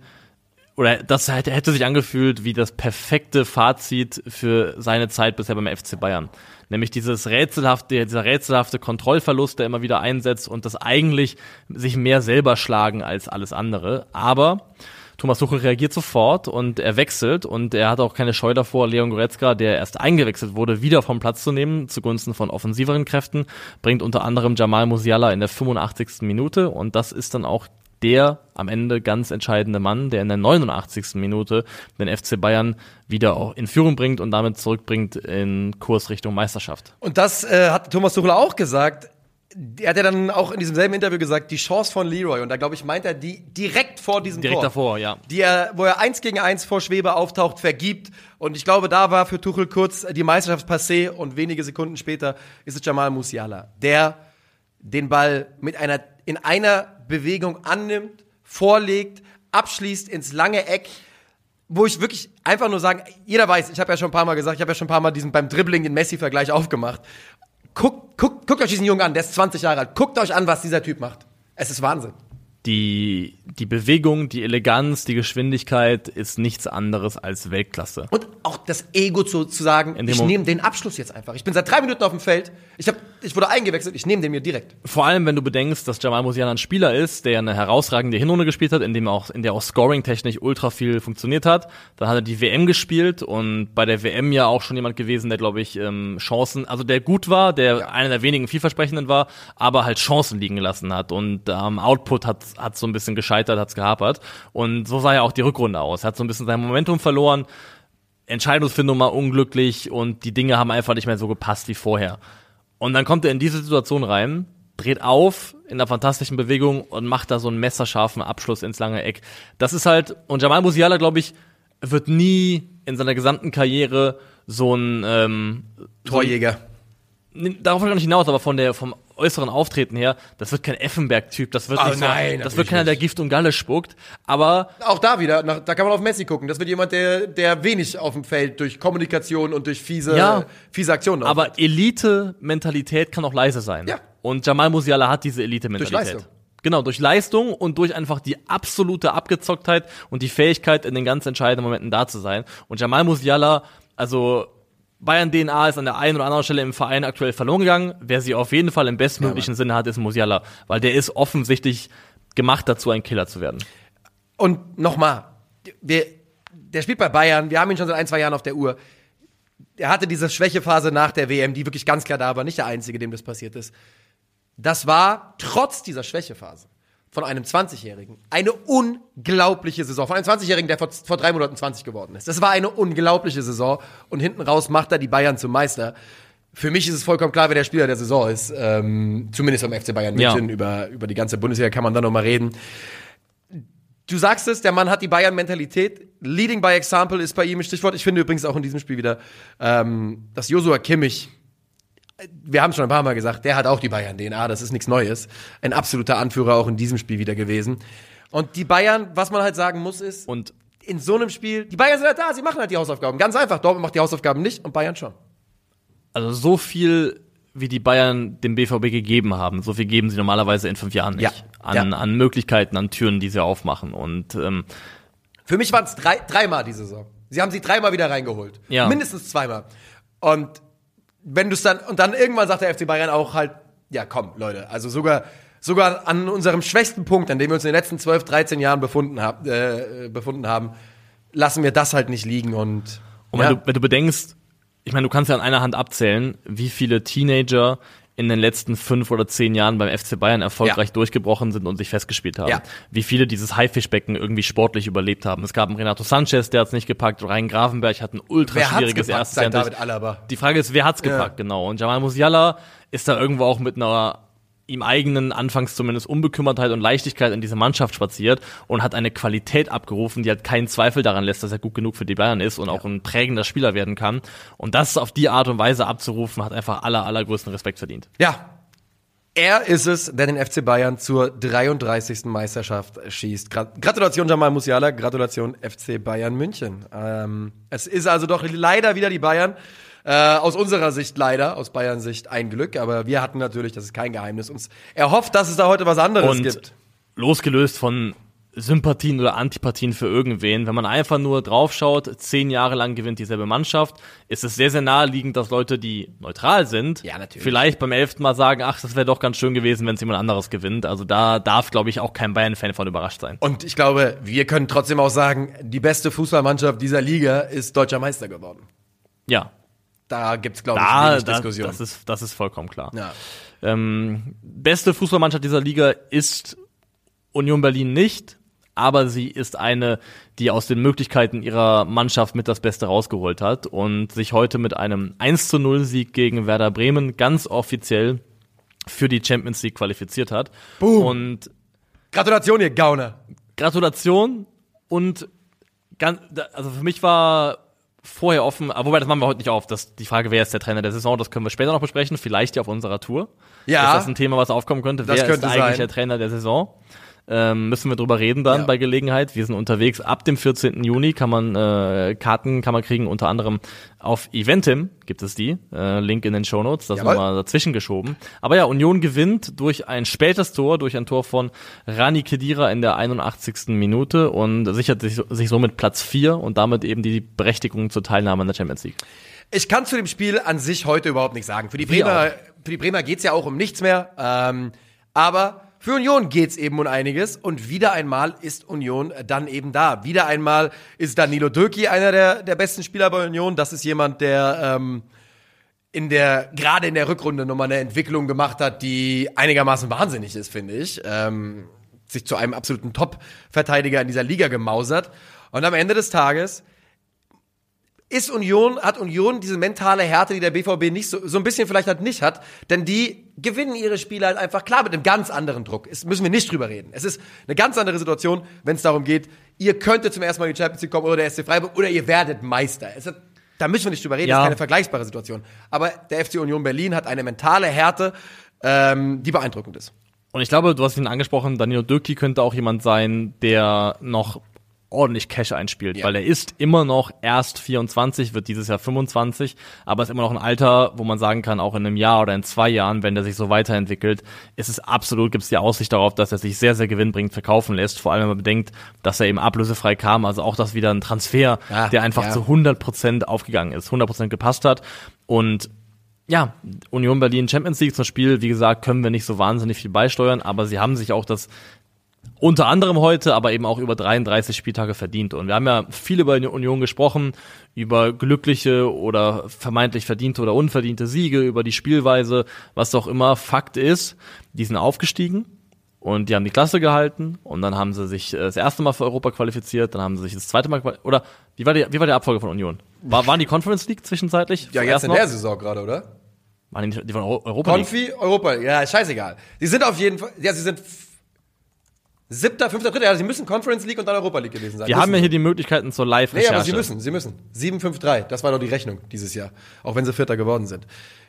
oder das hätte, sich angefühlt wie das perfekte Fazit für seine Zeit bisher beim FC Bayern. Nämlich dieses rätselhafte, dieser rätselhafte Kontrollverlust, der immer wieder einsetzt und das eigentlich sich mehr selber schlagen als alles andere. Aber Thomas Tuchel reagiert sofort und er wechselt und er hat auch keine Scheu davor, Leon Goretzka, der erst eingewechselt wurde, wieder vom Platz zu nehmen zugunsten von offensiveren Kräften, bringt unter anderem Jamal Musiala in der 85. Minute und das ist dann auch der am Ende ganz entscheidende Mann, der in der 89. Minute den FC Bayern wieder auch in Führung bringt und damit zurückbringt in Kurs Richtung Meisterschaft. Und das äh, hat Thomas Tuchel auch gesagt. Er hat ja dann auch in diesem selben Interview gesagt, die Chance von Leroy, und da glaube ich, meint er die direkt vor diesem Direkt Tor. davor, ja. Die er, wo er eins gegen eins vor Schwebe auftaucht, vergibt. Und ich glaube, da war für Tuchel kurz die Meisterschaft passé und wenige Sekunden später ist es Jamal Musiala, der den Ball mit einer, in einer Bewegung annimmt, vorlegt, abschließt ins lange Eck, wo ich wirklich einfach nur sagen, jeder weiß, ich habe ja schon ein paar Mal gesagt, ich habe ja schon ein paar Mal diesen beim Dribbling den Messi-Vergleich aufgemacht. Guckt, guckt, guckt euch diesen Jungen an, der ist 20 Jahre alt. Guckt euch an, was dieser Typ macht. Es ist Wahnsinn. Die, die Bewegung, die Eleganz, die Geschwindigkeit ist nichts anderes als Weltklasse. Und auch das Ego zu, zu sagen, ich nehme den Abschluss jetzt einfach. Ich bin seit drei Minuten auf dem Feld. Ich, hab, ich wurde eingewechselt, ich nehme den mir direkt. Vor allem, wenn du bedenkst, dass Jamal Musiala ein Spieler ist, der eine herausragende Hinrunde gespielt hat, in dem auch, in der auch Scoring-technisch ultra viel funktioniert hat. Dann hat er die WM gespielt und bei der WM ja auch schon jemand gewesen, der, glaube ich, ähm, Chancen, also der gut war, der einer der wenigen vielversprechenden war, aber halt Chancen liegen gelassen hat. Und am Output hat hat so ein bisschen gescheitert, hat's gehapert. Und so sah ja auch die Rückrunde aus. Er hat so ein bisschen sein Momentum verloren. Entscheidungsfindung mal unglücklich und die Dinge haben einfach nicht mehr so gepasst wie vorher. Und dann kommt er in diese Situation rein, dreht auf in einer fantastischen Bewegung und macht da so einen messerscharfen Abschluss ins lange Eck. Das ist halt, und Jamal Musiala, glaube ich, wird nie in seiner gesamten Karriere so ein ähm, Torjäger. Nee, darauf will ich nicht hinaus, aber von der, vom äußeren Auftreten her, das wird kein Effenberg-Typ, das wird Oh nicht so, nein, das natürlich wird keiner, der. Gift und Galle spuckt, aber Auch da wieder, nach, da kann man auf Messi gucken. Das wird jemand, der, der wenig auf dem Feld durch Kommunikation und durch fiese, Ja. fiese Aktionen Aber Elite-Mentalität kann auch leise sein. Ja. Und Jamal Musiala hat diese Elite-Mentalität. Durch Leistung. Genau, durch Leistung und durch einfach die absolute Abgezocktheit und die Fähigkeit, in den ganz entscheidenden Momenten da zu sein. Und Jamal Musiala, also Bayern DNA ist an der einen oder anderen Stelle im Verein aktuell verloren gegangen. Wer sie auf jeden Fall im bestmöglichen Sinne hat, ist Musiala. Weil der ist offensichtlich gemacht dazu, ein Killer zu werden. Und nochmal, der, der spielt bei Bayern, wir haben ihn schon seit ein, zwei Jahren auf der Uhr. Er hatte diese Schwächephase nach der WM, die wirklich ganz klar da war, nicht der Einzige, dem das passiert ist. Das war trotz dieser Schwächephase von einem 20-Jährigen eine unglaubliche Saison. Von einem 20-Jährigen, der vor, vor drei Monaten 20 geworden ist. Das war eine unglaubliche Saison und hinten raus macht er die Bayern zum Meister. Für mich ist es vollkommen klar, wer der Spieler der Saison ist. Ähm, zumindest beim FC Bayern Ja. München. Über, über die ganze Bundesliga kann man da noch mal reden. Du sagst es, der Mann hat die Bayern-Mentalität. Leading by example ist bei ihm ein Stichwort. Ich finde übrigens auch in diesem Spiel wieder, ähm, dass Josua Kimmich wir haben schon ein paar Mal gesagt, der hat auch die Bayern-DNA, das ist nichts Neues. Ein absoluter Anführer auch in diesem Spiel wieder gewesen. Und die Bayern, was man halt sagen muss, ist, Und in so einem Spiel, die Bayern sind halt da, sie machen halt die Hausaufgaben. Ganz einfach, Dortmund macht die Hausaufgaben nicht und Bayern schon. also so viel, wie die Bayern dem BVB gegeben haben, so viel geben sie normalerweise in fünf Jahren nicht. Ja. An, Ja. an Möglichkeiten, an Türen, die sie aufmachen. Und ähm, Für mich waren es drei, dreimal die Saison. Sie haben sie dreimal wieder reingeholt. Ja. Mindestens zweimal. Und wenn du es dann, und dann irgendwann sagt der FC Bayern auch halt, ja komm, Leute, also sogar, sogar an unserem schwächsten Punkt, an dem wir uns in den letzten 12, 13 Jahren befunden, hab, äh, befunden haben, lassen wir das halt nicht liegen und, Und wenn, ja, du, wenn du bedenkst, ich meine, du kannst ja an einer Hand abzählen, wie viele Teenager in den letzten fünf oder zehn Jahren beim FC Bayern erfolgreich Ja. durchgebrochen sind und sich festgespielt haben. Ja. Wie viele dieses Haifischbecken irgendwie sportlich überlebt haben. Es gab einen Renato Sanchez, der hat es nicht gepackt. Rhein Grafenberg hat ein ultra wer schwieriges erstes Jahr. David Alaba? Die Frage ist, wer hat's gepackt, genau. Und Jamal Musiala ist da irgendwo auch mit einer ihm eigenen, anfangs zumindest Unbekümmertheit und Leichtigkeit in diese Mannschaft spaziert und hat eine Qualität abgerufen, die halt keinen Zweifel daran lässt, dass er gut genug für die Bayern ist und auch ein prägender Spieler werden kann. Und das auf die Art und Weise abzurufen, hat einfach aller, allergrößten Respekt verdient. Ja. Er ist es, der den FC Bayern zur 33. Meisterschaft schießt. Gra Gratulation Jamal Musiala, Gratulation FC Bayern München. Ähm, es ist also doch leider wieder die Bayern. Äh, aus unserer Sicht leider, aus Bayern Sicht ein Glück, aber wir hatten natürlich, das ist kein Geheimnis, uns erhofft, dass es da heute was anderes Und gibt. losgelöst von Sympathien oder Antipathien für irgendwen, wenn man einfach nur draufschaut, zehn Jahre lang gewinnt dieselbe Mannschaft, ist es sehr, sehr naheliegend, dass Leute, die neutral sind, Ja, vielleicht beim elften Mal sagen, ach, das wäre doch ganz schön gewesen, wenn es jemand anderes gewinnt. Also da darf, glaube ich, auch kein Bayern-Fan von überrascht sein. Und ich glaube, wir können trotzdem auch sagen, die beste Fußballmannschaft dieser Liga ist deutscher Meister geworden. Ja, Da gibt's glaube ich, da, wenig da Diskussion. das, ist, das ist vollkommen klar. ja. Ähm, beste Fußballmannschaft dieser Liga ist Union Berlin nicht, aber sie ist eine, die aus den Möglichkeiten ihrer Mannschaft mit das Beste rausgeholt hat und sich heute mit einem 1 zu 0 Sieg gegen Werder Bremen ganz offiziell für die Champions League qualifiziert hat. Boom. Und Gratulation, ihr Gauner. Gratulation und ganz, also für mich war vorher offen, aber wobei das machen wir heute nicht auf. Das, die Frage, wer ist der Trainer der Saison, das können wir später noch besprechen, vielleicht ja auf unserer Tour. Ja. Ist das ein Thema, was aufkommen könnte? Das wer könnte ist eigentlich sein. der Trainer der Saison? Ähm, müssen wir drüber reden dann Ja. bei Gelegenheit. Wir sind unterwegs. Ab dem 14. Juni kann man äh, Karten kann man kriegen, unter anderem auf Eventim gibt es die. Äh, Link in den Shownotes, das Jawohl. nochmal dazwischen geschoben. Aber ja, Union gewinnt durch ein spätes Tor, durch ein Tor von Rani Kedira in der 81. Minute und sichert sich, sich somit Platz 4 und damit eben die Berechtigung zur Teilnahme an der Champions League. Ich kann zu dem Spiel an sich heute überhaupt nichts sagen. Für die Bremer, für die Bremer geht's ja auch um nichts mehr. Ähm, aber für Union geht's eben um einiges. Und wieder einmal ist Union dann eben da. Wieder einmal ist Danilo Döki einer der, der besten Spieler bei Union. Das ist jemand, der ähm, in der, gerade in der Rückrunde nochmal eine Entwicklung gemacht hat, die einigermaßen wahnsinnig ist, finde ich. Ähm, sich zu einem absoluten Top-Verteidiger in dieser Liga gemausert. Und am Ende des Tages ist Union, hat Union diese mentale Härte, die der BVB nicht so, so ein bisschen vielleicht halt nicht hat, denn die gewinnen ihre Spiele halt einfach klar mit einem ganz anderen Druck. Es müssen wir nicht drüber reden. Es ist eine ganz andere Situation, wenn es darum geht, ihr könntet zum ersten Mal in die Champions League kommen oder der SC Freiburg oder ihr werdet Meister. Hat, da müssen wir nicht drüber reden, Ja. das ist keine vergleichbare Situation. Aber der FC Union Berlin hat eine mentale Härte, ähm, die beeindruckend ist. Und ich glaube, du hast ihn angesprochen, Danilo Dürki könnte auch jemand sein, der noch ordentlich Cash einspielt, Ja. weil er ist immer noch erst 24, wird dieses Jahr 25, aber ist immer noch ein Alter, wo man sagen kann, auch in einem Jahr oder in zwei Jahren, wenn der sich so weiterentwickelt, ist es absolut, gibt es die Aussicht darauf, dass er sich sehr, sehr gewinnbringend verkaufen lässt, vor allem wenn man bedenkt, dass er eben ablösefrei kam, also auch das wieder ein Transfer, Ja, der einfach ja. zu 100% aufgegangen ist, 100% gepasst hat und ja, Union Berlin Champions League zum Spiel, wie gesagt, können wir nicht so wahnsinnig viel beisteuern, aber sie haben sich auch das unter anderem heute, aber eben auch über 33 Spieltage verdient. Und wir haben ja viel über die Union gesprochen, über glückliche oder vermeintlich verdiente oder unverdiente Siege, über die Spielweise, was auch immer. Fakt ist, die sind aufgestiegen und die haben die Klasse gehalten und dann haben sie sich äh, das erste Mal für Europa qualifiziert, dann haben sie sich das zweite Mal oder wie war die, wie war die Abfolge von Union? War, waren die Conference League zwischenzeitlich? Ja, jetzt Erst in der Saison gerade, oder? Waren die, die waren Eu- Europa League? Konfi, Europa, ja, scheißegal. Sie sind auf jeden Fall, ja, sie sind siebter, fünfter, dritter, ja, sie müssen Conference League und dann Europa League gewesen sein. Wir Müssen haben ja hier die Möglichkeiten zur Nee, Live-Recherche. aber sie müssen, sie müssen. 7-5-3, das war doch die Rechnung dieses Jahr. Auch wenn sie Vierter geworden sind.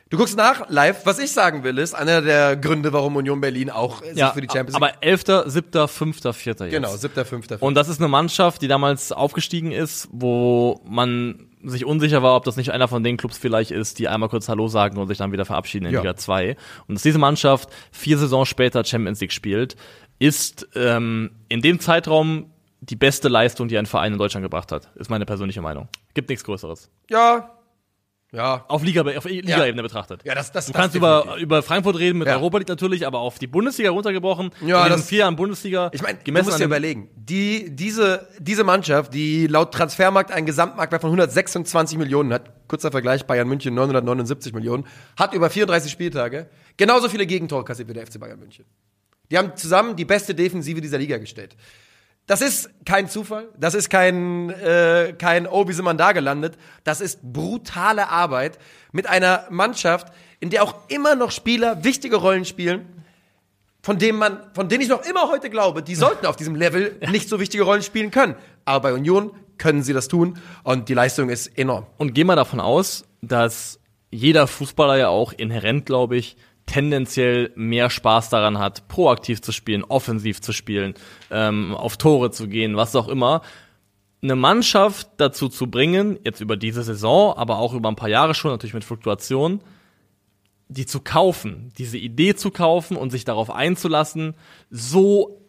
Du guckst nach live. Was ich sagen will, ist einer der Gründe, warum Union Berlin auch sich für die Champions League. aber 11., 7., 5., 4. jetzt. genau, siebter, fünfter. Und das ist eine Mannschaft, die damals aufgestiegen ist, wo man sich unsicher war, ob das nicht einer von den Clubs vielleicht ist, die einmal kurz Hallo sagen und sich dann wieder verabschieden in Ja. Liga 2. Und dass diese Mannschaft vier Saisons später Champions League spielt, ist ähm, in dem Zeitraum die beste Leistung, die ein Verein in Deutschland gebracht hat. Ist meine persönliche Meinung. Gibt nichts Größeres. ja, ja, Auf Liga, auf Liga-Ebene betrachtet. ja. Das, das, Du das kannst über, definitiv. über Frankfurt reden mit Ja. Europa League natürlich, aber auf die Bundesliga runtergebrochen. Ja, in das- vier Jahren Bundesliga. Ich meine, du gemessen musst dir überlegen, die, diese, diese Mannschaft, die laut Transfermarkt einen Gesamtmarktwert von 126 Millionen hat, kurzer Vergleich, Bayern München 979 Millionen, hat über 34 Spieltage genauso viele Gegentore kassiert wie der FC Bayern München. Die haben zusammen die beste Defensive dieser Liga gestellt. Das ist kein Zufall, das ist kein, äh, kein Oh, wie sind man da gelandet. Das ist brutale Arbeit mit einer Mannschaft, in der auch immer noch Spieler wichtige Rollen spielen, von dem man, von denen ich noch immer heute glaube, die sollten auf diesem Level nicht so wichtige Rollen spielen können. Aber bei Union können sie das tun und die Leistung ist enorm. Und geh mal davon aus, dass jeder Fußballer ja auch inhärent, glaube ich, tendenziell mehr Spaß daran hat, proaktiv zu spielen, offensiv zu spielen, ähm, auf Tore zu gehen, was auch immer. Eine Mannschaft dazu zu bringen, jetzt über diese Saison, aber auch über ein paar Jahre schon, natürlich mit Fluktuation, die zu kaufen, diese Idee zu kaufen und sich darauf einzulassen, so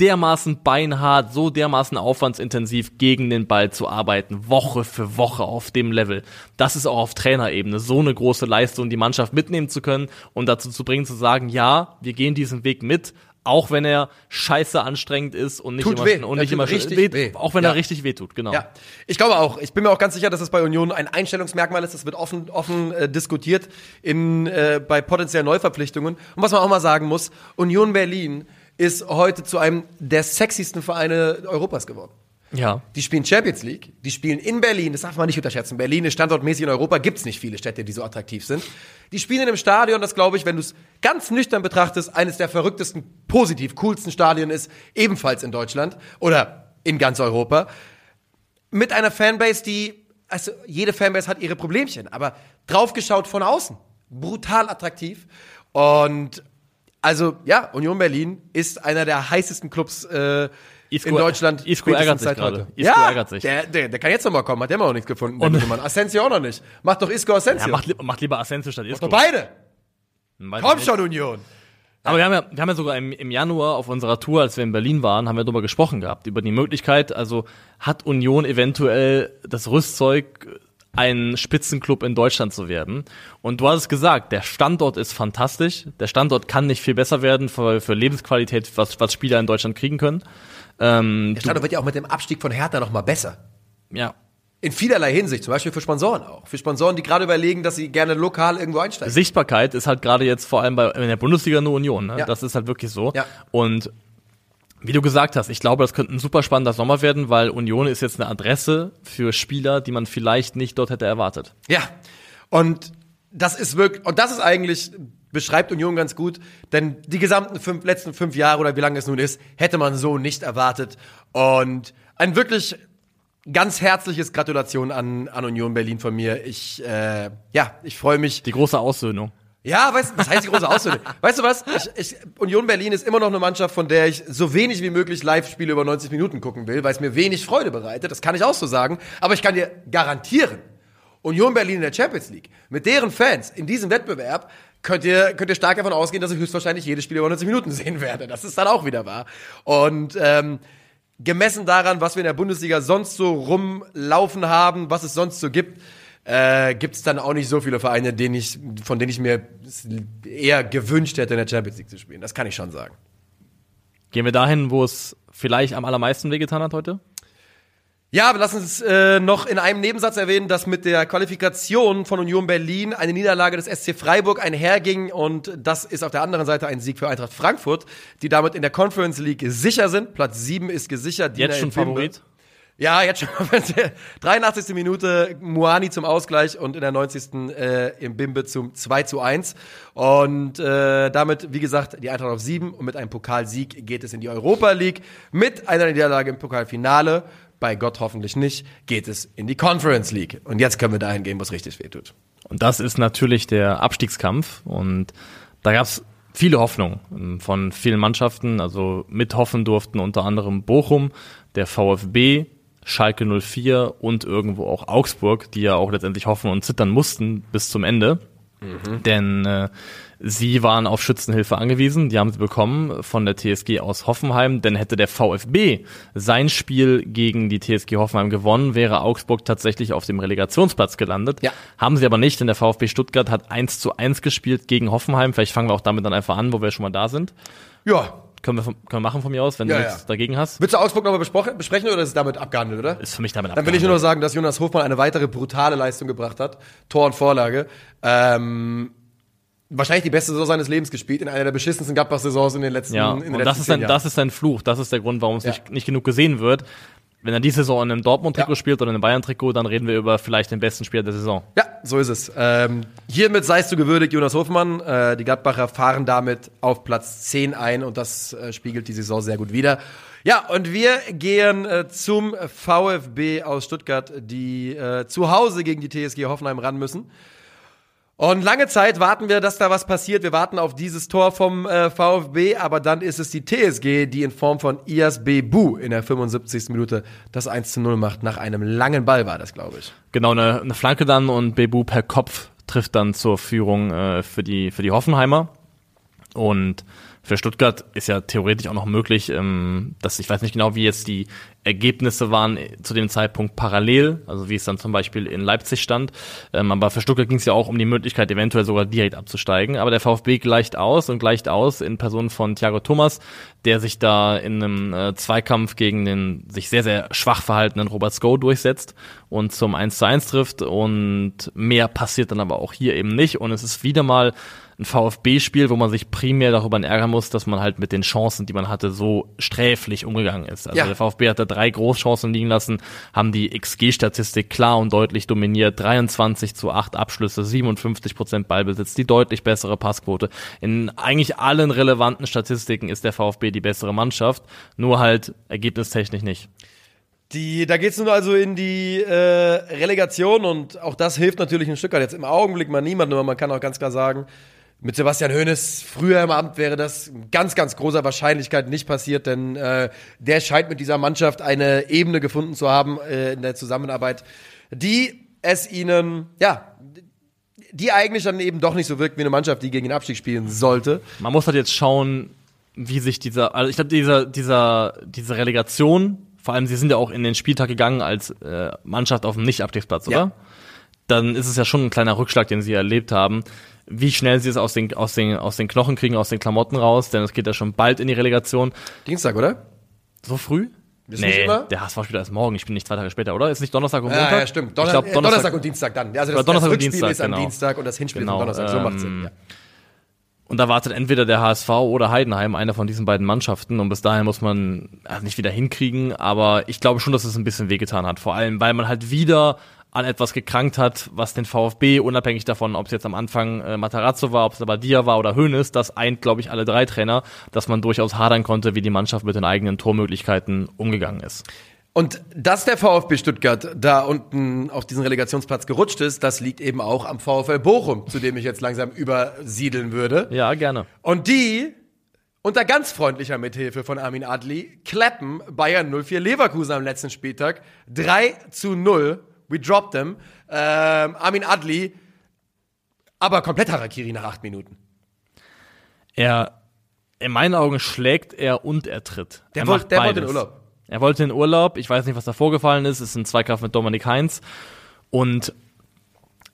dermaßen beinhart, so dermaßen aufwandsintensiv gegen den Ball zu arbeiten, Woche für Woche auf dem Level. Das ist auch auf Trainerebene so eine große Leistung, die Mannschaft mitnehmen zu können und dazu zu bringen, zu sagen, ja, wir gehen diesen Weg mit, auch wenn er scheiße anstrengend ist und nicht Tut immer, weh. und nicht tut immer richtig weht, weh. auch wenn Ja. er richtig wehtut, genau. Ja, ich glaube auch. Ich bin mir auch ganz sicher, dass es bei Union ein Einstellungsmerkmal ist. Das wird offen, offen äh, diskutiert in, äh, bei potenziellen Neuverpflichtungen. Und was man auch mal sagen muss, Union Berlin ist heute zu einem der sexiesten Vereine Europas geworden. ja. Die spielen Champions League, die spielen in Berlin, das darf man nicht unterschätzen. Berlin ist standortmäßig in Europa, gibt's nicht viele Städte, die so attraktiv sind. Die spielen in einem Stadion, das glaube ich, wenn du es ganz nüchtern betrachtest, eines der verrücktesten, positiv coolsten Stadien ist, ebenfalls in Deutschland oder in ganz Europa. Mit einer Fanbase, die, also jede Fanbase hat ihre Problemchen, aber draufgeschaut von außen, brutal attraktiv. Und also ja, Union Berlin ist einer der heißesten Clubs äh, Isco- in Deutschland. Isco ärgert sich gerade. Isco ja, ärgert sich. Der, der, der kann jetzt noch mal kommen, hat der immer noch nichts gefunden. Und-. Asensio auch noch nicht. Macht doch Isco Asensio. Ja, macht, macht lieber Asensio statt Isco. doch beide. Ich Komm schon, Union. Aber wir haben ja, wir haben ja sogar im, im Januar auf unserer Tour, als wir in Berlin waren, haben wir darüber gesprochen gehabt, über die Möglichkeit, also hat Union eventuell das Rüstzeug, ein Spitzenclub in Deutschland zu werden. Und du hast es gesagt, der Standort ist fantastisch. Der Standort kann nicht viel besser werden für, für Lebensqualität, was, was Spieler in Deutschland kriegen können. Ähm, Der Standort wird ja auch mit dem Abstieg von Hertha noch mal besser. ja. In vielerlei Hinsicht, zum Beispiel für Sponsoren auch. Für Sponsoren, die gerade überlegen, dass sie gerne lokal irgendwo einsteigen. Sichtbarkeit ist halt gerade jetzt vor allem bei, in der Bundesliga nur Union. Ne? Ja. Das ist halt wirklich so. Ja. Und wie du gesagt hast, ich glaube, das könnte ein super spannender Sommer werden, weil Union ist jetzt eine Adresse für Spieler, die man vielleicht nicht dort hätte erwartet. Ja. Und das ist wirklich, und das ist eigentlich, beschreibt Union ganz gut, denn die gesamten fünf, letzten fünf Jahre oder wie lange es nun ist, hätte man so nicht erwartet. Und ein wirklich ganz herzliches Gratulation an, an Union Berlin von mir. Ich, äh, ja, ich freue mich. Die große Aussöhnung. Ja, weißt du, was heißt die große Ausrede? weißt du was? Ich, ich, Union Berlin ist immer noch eine Mannschaft, von der ich so wenig wie möglich Live-Spiele über 90 Minuten gucken will, weil es mir wenig Freude bereitet. Das kann ich auch so sagen. Aber ich kann dir garantieren, Union Berlin in der Champions League, mit deren Fans in diesem Wettbewerb, könnt ihr, könnt ihr stark davon ausgehen, dass ich höchstwahrscheinlich jedes Spiel über 90 Minuten sehen werde. Das ist dann auch wieder wahr. Und ähm, gemessen daran, was wir in der Bundesliga sonst so rumlaufen haben, was es sonst so gibt, äh, gibt es dann auch nicht so viele Vereine, denen ich, von denen ich mir eher gewünscht hätte, in der Champions League zu spielen. Das kann ich schon sagen. Gehen wir dahin, wo es vielleicht am allermeisten wehgetan hat heute? Ja, aber lass uns äh, noch in einem Nebensatz erwähnen, dass mit der Qualifikation von Union Berlin eine Niederlage des SC Freiburg einherging und das ist auf der anderen Seite ein Sieg für Eintracht Frankfurt, die damit in der Conference League sicher sind. Platz 7 ist gesichert. Jetzt Dina schon Favorit? Ja, jetzt schon. 83. Minute Muani zum Ausgleich und in der 90. Äh, im Bimbe zum 2 zu 1. Und äh, damit, wie gesagt, die Eintracht auf 7 und mit einem Pokalsieg geht es in die Europa League mit einer Niederlage im Pokalfinale bei Gott hoffentlich nicht, geht es in die Conference League. Und jetzt können wir dahin gehen, wo es richtig wehtut. Und das ist natürlich der Abstiegskampf. Und da gab es viele Hoffnungen ähm, von vielen Mannschaften. Also mithoffen durften unter anderem Bochum, der VfB, Schalke 04 und irgendwo auch Augsburg, die ja auch letztendlich hoffen und zittern mussten bis zum Ende. Mhm. Denn äh, sie waren auf Schützenhilfe angewiesen, die haben sie bekommen von der TSG aus Hoffenheim, denn hätte der VfB sein Spiel gegen die TSG Hoffenheim gewonnen, wäre Augsburg tatsächlich auf dem Relegationsplatz gelandet. Ja. Haben sie aber nicht, denn der VfB Stuttgart hat 1 zu 1 gespielt gegen Hoffenheim. Vielleicht fangen wir auch damit dann einfach an, wo wir schon mal da sind. Ja, können wir, können wir machen von mir aus, wenn ja, du nichts ja. dagegen hast. Willst du Augsburg nochmal besprechen oder ist es damit abgehandelt, oder? Ist für mich damit abgehandelt. Dann will ich nur noch sagen, dass Jonas Hofmann eine weitere brutale Leistung gebracht hat. Tor und Vorlage. Ähm, wahrscheinlich die beste Saison seines Lebens gespielt, in einer der beschissensten Gladbach-Saisons in den letzten ja, in den und das ist, ein, das ist ein Fluch, das ist der Grund, warum es ja. nicht, nicht genug gesehen wird. Wenn er diese Saison in einem Dortmund-Trikot ja. spielt oder in einem Bayern-Trikot, dann reden wir über vielleicht den besten Spieler der Saison. Ja, so ist es. Ähm, hiermit seist du gewürdigt, Jonas Hofmann. Äh, die Gladbacher fahren damit auf Platz 10 ein und das äh, spiegelt die Saison sehr gut wider. Ja, und wir gehen äh, zum VfB aus Stuttgart, die äh, zu Hause gegen die TSG Hoffenheim ran müssen. Und lange Zeit warten wir, dass da was passiert. Wir warten auf dieses Tor vom äh, VfB, aber dann ist es die TSG, die in Form von Ias Bebu in der 75. Minute das 1 zu 0 macht. Nach einem langen Ball war das, glaube ich. Genau, eine, eine Flanke dann und Bebu per Kopf trifft dann zur Führung äh, für, die, für die Hoffenheimer. Und für Stuttgart ist ja theoretisch auch noch möglich, ähm, dass ich weiß nicht genau, wie jetzt die Ergebnisse waren zu dem Zeitpunkt parallel, also wie es dann zum Beispiel in Leipzig stand. Ähm, aber für Stuttgart ging es ja auch um die Möglichkeit, eventuell sogar direkt abzusteigen. Aber der VfB gleicht aus und gleicht aus in Person von Thiago Thomas, der sich da in einem äh, Zweikampf gegen den sich sehr, sehr schwach verhaltenen Robert Sko durchsetzt und zum 1 zu 1 trifft. Und mehr passiert dann aber auch hier eben nicht. Und es ist wieder mal ein VfB-Spiel, wo man sich primär darüber ärgern muss, dass man halt mit den Chancen, die man hatte, so sträflich umgegangen ist. Also ja. der VfB hatte drei Großchancen liegen lassen, haben die XG-Statistik klar und deutlich dominiert. 23 zu 8 Abschlüsse, 57 Prozent Ballbesitz, die deutlich bessere Passquote. In eigentlich allen relevanten Statistiken ist der VfB die bessere Mannschaft, nur halt ergebnistechnisch nicht. Die, da geht's nun also in die äh, Relegation und auch das hilft natürlich ein Stück weit. Jetzt im Augenblick mal niemand, aber man kann auch ganz klar sagen, mit Sebastian Hoeneß früher im Amt wäre das ganz, ganz großer Wahrscheinlichkeit nicht passiert, denn äh, der scheint mit dieser Mannschaft eine Ebene gefunden zu haben äh, in der Zusammenarbeit, die es ihnen, ja, die eigentlich dann eben doch nicht so wirkt wie eine Mannschaft, die gegen den Abstieg spielen sollte. Man muss halt jetzt schauen, wie sich dieser, also ich glaube, dieser, dieser, diese Relegation, vor allem sie sind ja auch in den Spieltag gegangen als äh, Mannschaft auf dem Nicht-Abstiegsplatz, oder? Ja. Dann ist es ja schon ein kleiner Rückschlag, den sie erlebt haben wie schnell sie es aus den, aus, den, aus den Knochen kriegen, aus den Klamotten raus, denn es geht ja schon bald in die Relegation. Dienstag, oder? So früh? Wissen nee, der HSV spielt erst morgen, ich bin nicht zwei Tage später, oder? Ist nicht Donnerstag und Montag? Ja, ja stimmt. Donner glaub, Donnerstag, Donnerstag, und Dienstag dann. Also das, Donnerstag das Rückspiel Dienstag, ist am genau. Dienstag und das Hinspiel genau, ist am Donnerstag. So macht's Sinn, ja. Und da wartet entweder der HSV oder Heidenheim, einer von diesen beiden Mannschaften. Und bis dahin muss man also nicht wieder hinkriegen. Aber ich glaube schon, dass es ein bisschen wehgetan hat. Vor allem, weil man halt wieder an etwas gekrankt hat, was den VfB, unabhängig davon, ob es jetzt am Anfang äh, Matarazzo war, ob es aber Dia war oder Hoeneß, das eint, glaube ich, alle drei Trainer, dass man durchaus hadern konnte, wie die Mannschaft mit den eigenen Tormöglichkeiten umgegangen ist. Und dass der VfB Stuttgart da unten auf diesen Relegationsplatz gerutscht ist, das liegt eben auch am VfL Bochum, zu dem ich jetzt langsam übersiedeln würde. Ja, gerne. Und die unter ganz freundlicher Mithilfe von Armin Adli klappen Bayern 04 Leverkusen am letzten Spieltag 3 zu 0 We dropped them. Ähm, Armin Adli, aber komplett Harakiri nach acht Minuten. Er, in meinen Augen schlägt er und er tritt. Der, er wollte, der wollte in Urlaub. Er wollte in Urlaub. Ich weiß nicht, was da vorgefallen ist. Es ist ein Zweikampf mit Dominik Heinz. Und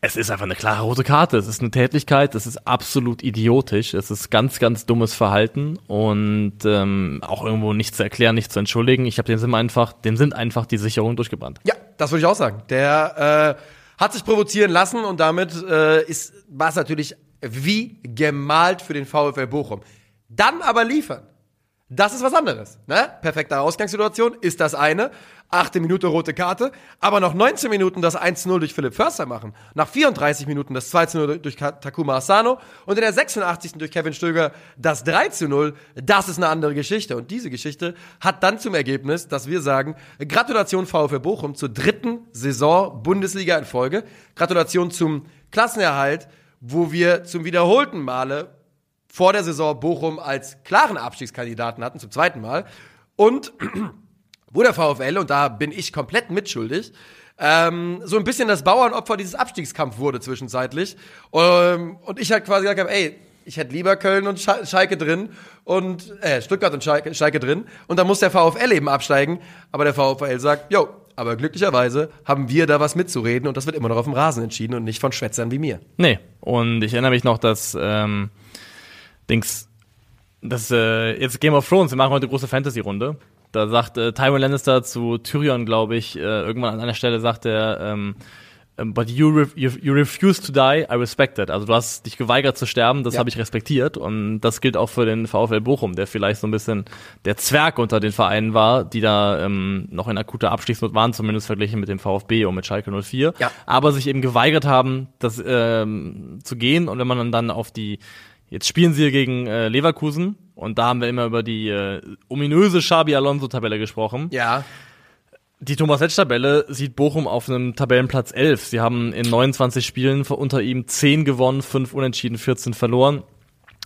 es ist einfach eine klare rote Karte. Es ist eine Tätigkeit, das ist absolut idiotisch. Es ist ganz, ganz dummes Verhalten und ähm, auch irgendwo nicht zu erklären, nicht zu entschuldigen. Ich habe den Sinn einfach, dem sind einfach die Sicherungen durchgebrannt. Ja, das würde ich auch sagen. Der äh, hat sich provozieren lassen und damit äh, ist war es natürlich wie gemalt für den VfL Bochum. Dann aber liefern. Das ist was anderes. Ne? Perfekte Ausgangssituation ist das eine. Achte Minute rote Karte. Aber noch 19 Minuten das 1-0 durch Philipp Förster machen. Nach 34 Minuten das 2-0 durch Takuma Asano. Und in der 86. durch Kevin Stöger das 3-0. Das ist eine andere Geschichte. Und diese Geschichte hat dann zum Ergebnis, dass wir sagen, Gratulation VfL Bochum zur dritten Saison Bundesliga in Folge. Gratulation zum Klassenerhalt, wo wir zum wiederholten Male vor der Saison Bochum als klaren Abstiegskandidaten hatten, zum zweiten Mal. Und wo der VfL, und da bin ich komplett mitschuldig, ähm, so ein bisschen das Bauernopfer dieses Abstiegskampf wurde zwischenzeitlich. Ähm, und ich halt quasi gesagt habe, ey, ich hätte lieber Köln und Schalke drin und äh, Stuttgart und Schalke, Schalke drin. Und dann muss der VfL eben absteigen. Aber der VfL sagt, jo, aber glücklicherweise haben wir da was mitzureden und das wird immer noch auf dem Rasen entschieden und nicht von Schwätzern wie mir. Nee, und ich erinnere mich noch, dass ähm, Dings, das äh, jetzt Game of Thrones, wir machen heute eine große Fantasy-Runde. Da sagt äh, Tywin Lannister zu Tyrion, glaube ich, äh, irgendwann an einer Stelle sagt er, ähm, ähm, But you, re you, you refuse to die, I respect it. Also du hast dich geweigert zu sterben, das ja. habe ich respektiert. Und das gilt auch für den VfL Bochum, der vielleicht so ein bisschen der Zwerg unter den Vereinen war, die da ähm, noch in akuter Abstiegsnot waren, zumindest verglichen mit dem VfB und mit Schalke 04. Ja. Aber sich eben geweigert haben, das ähm, zu gehen. Und wenn man dann auf die Jetzt spielen sie gegen äh, Leverkusen und da haben wir immer über die äh, ominöse Xabi Alonso-Tabelle gesprochen. Ja. Die Thomas Letsch-Tabelle sieht Bochum auf einem Tabellenplatz 11. Sie haben in 29 Spielen unter ihm 10 gewonnen, 5 unentschieden, 14 verloren,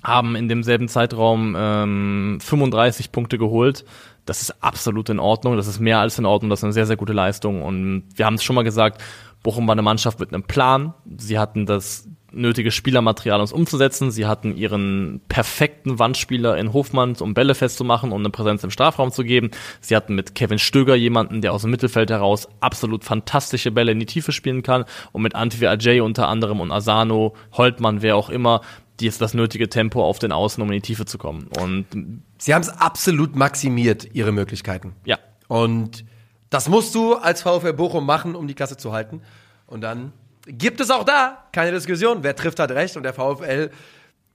haben in demselben Zeitraum ähm, 35 Punkte geholt. Das ist absolut in Ordnung, das ist mehr als in Ordnung, das ist eine sehr, sehr gute Leistung. Und wir haben es schon mal gesagt, Bochum war eine Mannschaft mit einem Plan. Sie hatten das nötige Spielermaterial, um es umzusetzen. Sie hatten ihren perfekten Wandspieler in Hofmann, um Bälle festzumachen, um eine Präsenz im Strafraum zu geben. Sie hatten mit Kevin Stöger jemanden, der aus dem Mittelfeld heraus absolut fantastische Bälle in die Tiefe spielen kann. Und mit Antwi Ajay unter anderem und Asano, Holtmann, wer auch immer, die ist das nötige Tempo auf den Außen, um in die Tiefe zu kommen. Und sie haben es absolut maximiert, ihre Möglichkeiten. Ja. Und das musst du als VfL Bochum machen, um die Klasse zu halten. Und dann gibt es auch da keine Diskussion. Wer trifft, hat recht. Und der VfL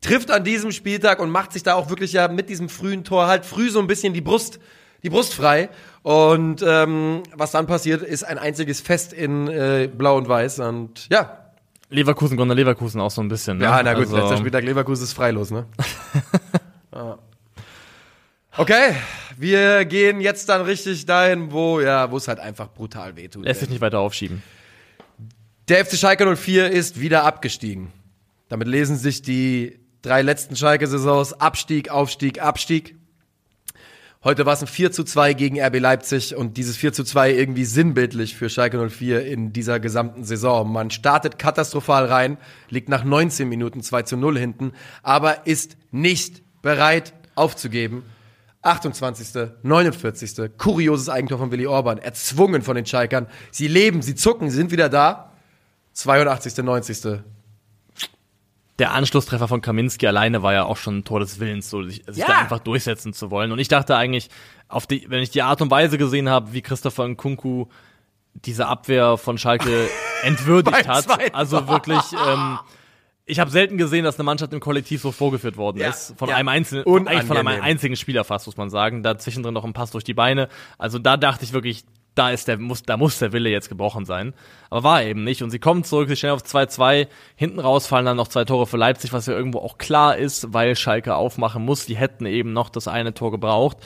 trifft an diesem Spieltag und macht sich da auch wirklich ja mit diesem frühen Tor halt früh so ein bisschen die Brust, die Brust frei. Und ähm, was dann passiert, ist ein einziges Fest in äh, Blau und Weiß. Und ja. Leverkusen, Gondor Leverkusen auch so ein bisschen. Ne? Ja, na gut, also. letzter Spieltag Leverkusen ist freilos, ne? ja. Okay, wir gehen jetzt dann richtig dahin, wo ja, wo es halt einfach brutal wehtut. Lässt sich nicht weiter aufschieben. Der FC Schalke 04 ist wieder abgestiegen. Damit lesen sich die drei letzten Schalke-Saisons Abstieg, Aufstieg, Abstieg. Heute war es ein 4 zu 2 gegen RB Leipzig und dieses 4 zu 2 irgendwie sinnbildlich für Schalke 04 in dieser gesamten Saison. Man startet katastrophal rein, liegt nach 19 Minuten 2 zu 0 hinten, aber ist nicht bereit aufzugeben. 28., 49., kurioses Eigentor von Willi Orban, erzwungen von den Schalkern. Sie leben, sie zucken, sie sind wieder da 82., 90. Der Anschlusstreffer von Kaminski alleine war ja auch schon ein Tor des Willens, so sich, sich ja. da einfach durchsetzen zu wollen. Und ich dachte eigentlich, auf die, wenn ich die Art und Weise gesehen habe, wie Christopher Nkunku diese Abwehr von Schalke entwürdigt hat, also wirklich, ähm, ich habe selten gesehen, dass eine Mannschaft im Kollektiv so vorgeführt worden ja. ist. Von ja. einem einzelnen, eigentlich von einem einzigen Spieler fast, muss man sagen. Da zwischendrin noch ein Pass durch die Beine. Also da dachte ich wirklich, da ist der, muss, da muss der Wille jetzt gebrochen sein. Aber war eben nicht. Und sie kommen zurück, sie stellen auf 2-2. Hinten raus fallen dann noch zwei Tore für Leipzig, was ja irgendwo auch klar ist, weil Schalke aufmachen muss. Die hätten eben noch das eine Tor gebraucht.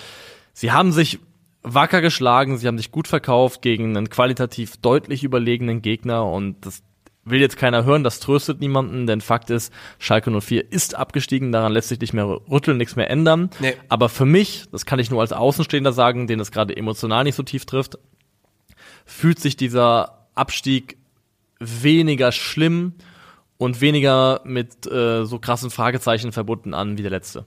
Sie haben sich wacker geschlagen, sie haben sich gut verkauft gegen einen qualitativ deutlich überlegenen Gegner und das will jetzt keiner hören, das tröstet niemanden, denn Fakt ist, Schalke 04 ist abgestiegen, daran lässt sich nicht mehr rütteln, nichts mehr ändern. Nee. Aber für mich, das kann ich nur als Außenstehender sagen, den das gerade emotional nicht so tief trifft, fühlt sich dieser Abstieg weniger schlimm und weniger mit äh, so krassen Fragezeichen verbunden an wie der letzte.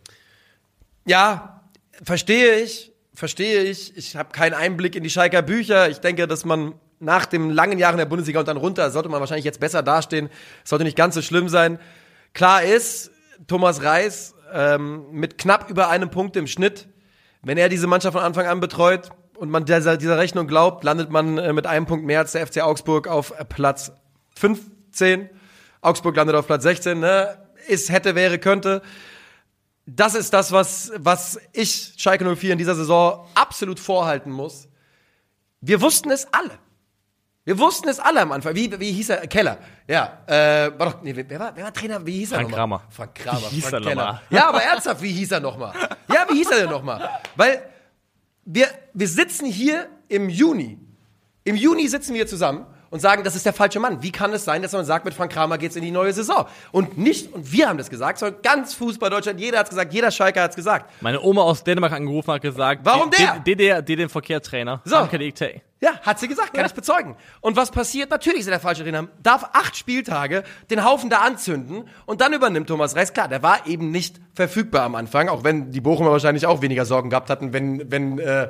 Ja, verstehe ich, verstehe ich. Ich habe keinen Einblick in die Schalker Bücher. Ich denke, dass man nach den langen Jahren der Bundesliga und dann runter, sollte man wahrscheinlich jetzt besser dastehen. Sollte nicht ganz so schlimm sein. Klar ist, Thomas Reis ähm, mit knapp über einem Punkt im Schnitt, wenn er diese Mannschaft von Anfang an betreut und man dieser, dieser Rechnung glaubt, landet man äh, mit einem Punkt mehr als der FC Augsburg auf Platz 15. Augsburg landet auf Platz 16. Ne? Ist, hätte, wäre, könnte. das ist das, was, was ich Schalke 04 in dieser Saison absolut vorhalten muss. Wir wussten es alle. Wir wussten es alle am Anfang. Wie, wie hieß er? Keller. Ja. Äh, war doch, nee, wer, war, wer war Trainer? Wie hieß er Frank nochmal? Kramer. Frank Kramer. Wie hieß Frank er Keller. nochmal? Ja, aber ernsthaft, wie hieß er nochmal? Ja, wie hieß er denn nochmal? Weil wir, wir sitzen hier im Juni. Im Juni sitzen wir zusammen und sagen, das ist der falsche Mann. Wie kann es sein, dass man sagt, mit Frank Kramer geht's in die neue Saison? Und nicht, und wir haben das gesagt, sondern ganz Fußball Deutschland, jeder hat's gesagt, jeder Schalker hat's gesagt. Meine Oma aus Dänemark hat angerufen hat gesagt, Warum der? D- DDR, DDR Verkehrstrainer. So. Ja, hat sie gesagt, kann ich bezeugen. Und was passiert? Natürlich ist er der falsche Trainer. Darf acht Spieltage den Haufen da anzünden und dann übernimmt Thomas Reis. Klar, der war eben nicht verfügbar am Anfang, auch wenn die Bochumer wahrscheinlich auch weniger Sorgen gehabt hatten, wenn, wenn äh,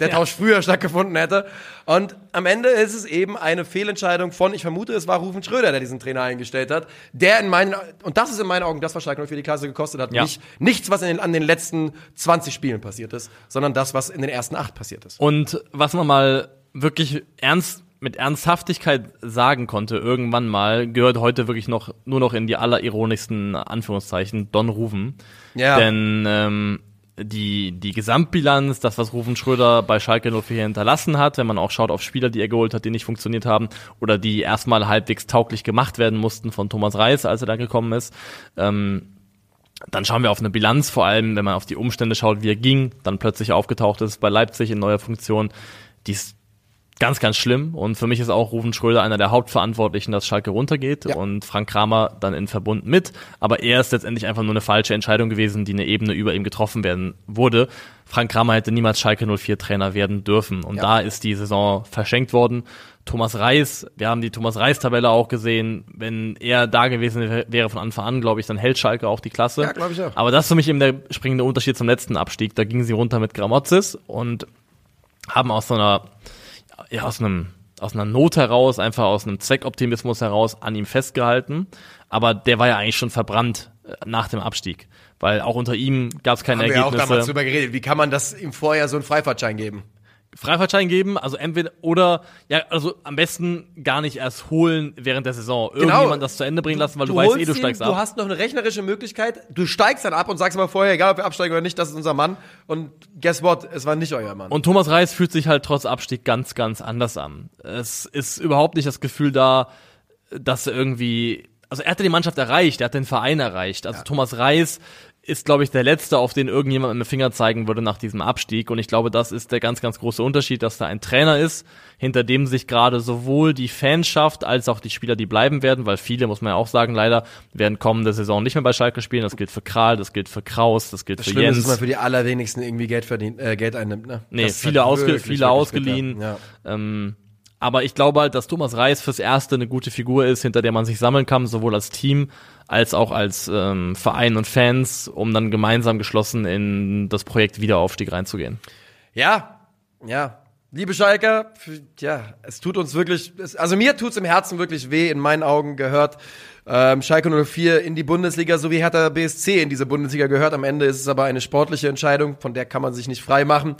der Tausch früher stattgefunden hätte. Und am Ende ist es eben eine Fehlentscheidung von, ich vermute, es war Rufen Schröder, der diesen Trainer eingestellt hat, der in meinen, und das ist in meinen Augen das, was Schalke für die Klasse gekostet hat. Ja. Nicht, nichts, was in den, an den letzten 20 Spielen passiert ist, sondern das, was in den ersten acht passiert ist. Und was man mal wirklich ernst mit Ernsthaftigkeit sagen konnte, irgendwann mal, gehört heute wirklich noch nur noch in die allerironischsten Anführungszeichen Don Rufen. Ja. Denn ähm, die, die Gesamtbilanz, das, was Rufen Schröder bei Schalke 04 hinterlassen hat, wenn man auch schaut auf Spieler, die er geholt hat, die nicht funktioniert haben oder die erstmal halbwegs tauglich gemacht werden mussten von Thomas Reis, als er da gekommen ist, ähm, dann schauen wir auf eine Bilanz, vor allem wenn man auf die Umstände schaut, wie er ging, dann plötzlich aufgetaucht ist bei Leipzig in neuer Funktion, die ist ganz, ganz schlimm. Und für mich ist auch Rufen Schröder einer der Hauptverantwortlichen, dass Schalke runtergeht Ja. und Frank Kramer dann in Verbund mit. Aber er ist letztendlich einfach nur eine falsche Entscheidung gewesen, die eine Ebene über ihm getroffen werden wurde. Frank Kramer hätte niemals Schalke 04 Trainer werden dürfen. Und Ja. da ist die Saison verschenkt worden. Thomas Reis, wir haben die Thomas Reis-Tabelle auch gesehen. Wenn er da gewesen wär- wäre von Anfang an, glaube ich, dann hält Schalke auch die Klasse. Ja, glaub ich auch. Aber das ist für mich eben der springende Unterschied zum letzten Abstieg. Da gingen sie runter mit Gramozis und haben aus so einer, ja, aus einem, aus einer Not heraus, einfach aus einem Zweckoptimismus heraus an ihm festgehalten. Aber der war ja eigentlich schon verbrannt äh, nach dem Abstieg. Weil auch unter ihm gab es keine Haben wir ja auch damals Ergebnisse. drüber geredet. Wie kann man das ihm vorher so einen Freifahrtschein geben? Freifahrtschein geben, also entweder oder ja, also am besten gar nicht erst holen während der Saison. Irgendjemand das zu Ende bringen lassen, weil du, weißt holst eh, du ihn, steigst Du ab. hast noch eine rechnerische Möglichkeit. Du steigst dann ab und sagst aber vorher, egal ob wir absteigen oder nicht, das ist unser Mann. Und guess what? Es war nicht euer Mann. Und Thomas Reis fühlt sich halt trotz Abstieg ganz, ganz anders an. Es ist überhaupt nicht das Gefühl da, dass er irgendwie, also er hatte die Mannschaft erreicht, er hat den Verein erreicht. Also Thomas Reis ist, glaube ich, der Letzte, auf den irgendjemand mit dem Finger zeigen würde nach diesem Abstieg. Und ich glaube, das ist der ganz, ganz große Unterschied, dass da ein Trainer ist, hinter dem sich gerade sowohl die Fanschaft als auch die Spieler, die bleiben werden, weil viele, muss man ja auch sagen, leider, werden kommende Saison nicht mehr bei Schalke spielen. Das gilt für Kral, das gilt für Kraus, das gilt für Schlimm ist, Jens. dass man für die allerwenigsten irgendwie Geld verdient, äh, Geld einnimmt, ne? Nee, Das ist viele, halt ausge viele ausgeliehen. Ja. Ähm, aber ich glaube halt, dass Thomas Reis fürs Erste eine gute Figur ist, hinter der man sich sammeln kann, sowohl als Team als auch als ähm, Verein und Fans, um dann gemeinsam geschlossen in das Projekt Wiederaufstieg reinzugehen. Ja, ja. Liebe Schalker, ja, es tut uns wirklich, es, also mir tut's im Herzen wirklich weh, in meinen Augen gehört ähm, Schalke 04 in die Bundesliga, so wie Hertha BSC in diese Bundesliga gehört. Am Ende ist es aber eine sportliche Entscheidung, von der kann man sich nicht frei machen.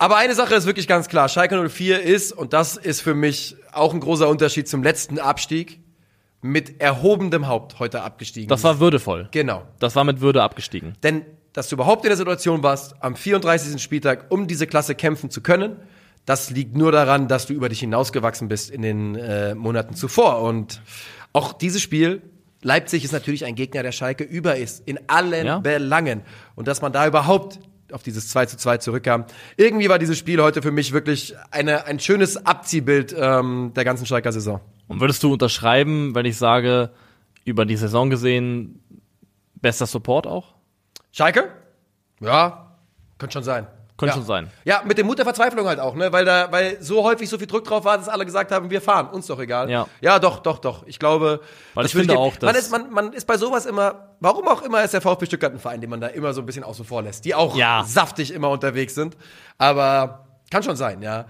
Aber eine Sache ist wirklich ganz klar, Schalke 04 ist, und das ist für mich auch ein großer Unterschied zum letzten Abstieg, mit erhobenem Haupt heute abgestiegen. Das war würdevoll. genau. Das war mit Würde abgestiegen. Denn, dass du überhaupt in der Situation warst, am 34. Spieltag um diese Klasse kämpfen zu können, das liegt nur daran, dass du über dich hinausgewachsen bist in den äh, Monaten zuvor. Und auch dieses Spiel, Leipzig ist natürlich ein Gegner, der Schalke über ist, in allen Ja. Belangen. Und dass man da überhaupt auf dieses 2 zu 2 zurückkam. Irgendwie war dieses Spiel heute für mich wirklich eine, ein schönes Abziehbild ähm, der ganzen Schalker Saison. Und würdest du unterschreiben, wenn ich sage, über die Saison gesehen, bester Support auch? Schalke? Ja, könnte schon sein. Könnte ja. schon sein. Ja, mit dem Mut der Verzweiflung halt auch, ne? Weil da, weil so häufig so viel Druck drauf war, dass alle gesagt haben, wir fahren, uns doch egal. Ja. ja doch, doch, doch. Ich glaube, Weil das ich finde auch, dass- man ist, man, man ist bei sowas immer, warum auch immer ist der VfB Stuttgart ein Verein, den man da immer so ein bisschen außen vor lässt, die auch Ja. saftig immer unterwegs sind. Aber kann schon sein, ja.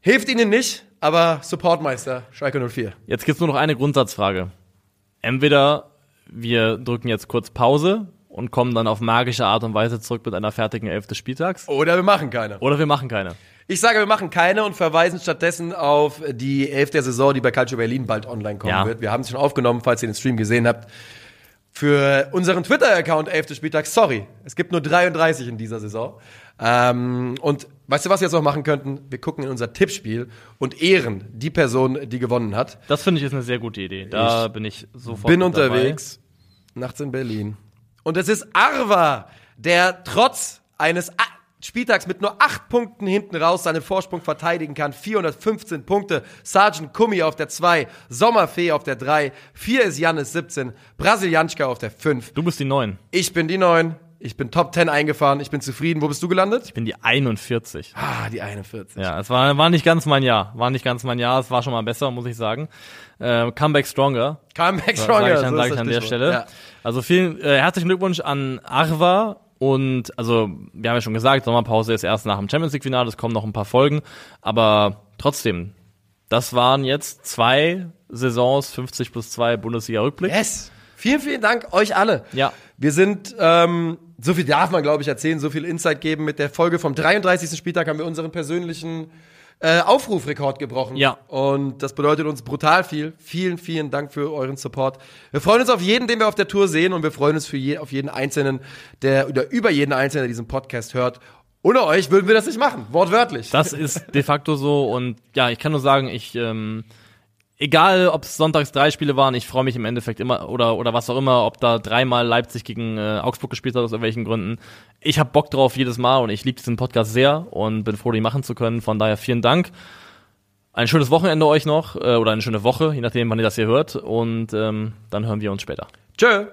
Hilft ihnen nicht, aber Supportmeister, Schalke 04. Jetzt gibt's nur noch eine Grundsatzfrage. Entweder wir drücken jetzt kurz Pause und kommen dann auf magische Art und Weise zurück mit einer fertigen Elf des Spieltags. Oder wir machen keine. Oder wir machen keine. Ich sage, wir machen keine und verweisen stattdessen auf die Elf der Saison, die bei Calcio Berlin bald online kommen Ja. wird. Wir haben es schon aufgenommen, falls ihr den Stream gesehen habt. für unseren Twitter-Account 11. Spieltag, sorry, es gibt nur 33 in dieser Saison. Ähm, und weißt du, was wir jetzt noch machen könnten? Wir gucken in unser Tippspiel und ehren die Person, die gewonnen hat. Das finde ich ist eine sehr gute Idee. Da bin ich sofort Bin unterwegs, nachts in Berlin. Und es ist Arva, der trotz eines Spieltags mit nur acht Punkten hinten raus seinen Vorsprung verteidigen kann. 415 Punkte. Sergeant Kumi auf der 2, Sommerfee auf der 3, 4 ist Janis 17, Brasilianska auf der 5. Du bist die 9. Ich bin die 9. Ich bin Top 10 eingefahren. Ich bin zufrieden. Wo bist du gelandet? Ich bin die 41. Ah, die 41. Ja, es war, war nicht ganz mein Jahr. War nicht ganz mein Jahr. Es war schon mal besser, muss ich sagen. Äh, Comeback Stronger. Comeback Sag Stronger. ich, dann, sag ich an der. Stelle. Ja. Also vielen äh, herzlichen Glückwunsch an Arva und also wir haben ja schon gesagt, Sommerpause ist erst nach dem Champions League Finale, es kommen noch ein paar Folgen, aber trotzdem, das waren jetzt zwei Saisons 50 plus 2 Bundesliga Rückblick. Yes. Vielen, vielen Dank euch alle. Ja. Wir sind, ähm, so viel darf man, glaube ich, erzählen, so viel Insight geben. Mit der Folge vom 33. Spieltag haben wir unseren persönlichen äh, Aufrufrekord gebrochen. Ja. Und das bedeutet uns brutal viel. Vielen, vielen Dank für euren Support. Wir freuen uns auf jeden, den wir auf der Tour sehen und wir freuen uns für je, auf jeden Einzelnen, der oder über jeden Einzelnen, der diesen Podcast hört. Ohne euch würden wir das nicht machen, wortwörtlich. Das ist de facto so und ja, ich kann nur sagen, ich ähm, egal ob es sonntags drei Spiele waren, ich freue mich im Endeffekt immer oder oder was auch immer, ob da dreimal Leipzig gegen äh, Augsburg gespielt hat aus irgendwelchen Gründen. Ich habe Bock drauf jedes Mal und ich liebe diesen Podcast sehr und bin froh, den machen zu können. Von daher vielen Dank. Ein schönes Wochenende euch noch äh, oder eine schöne Woche, je nachdem, wann ihr das hier hört und ähm, dann hören wir uns später. Tschö.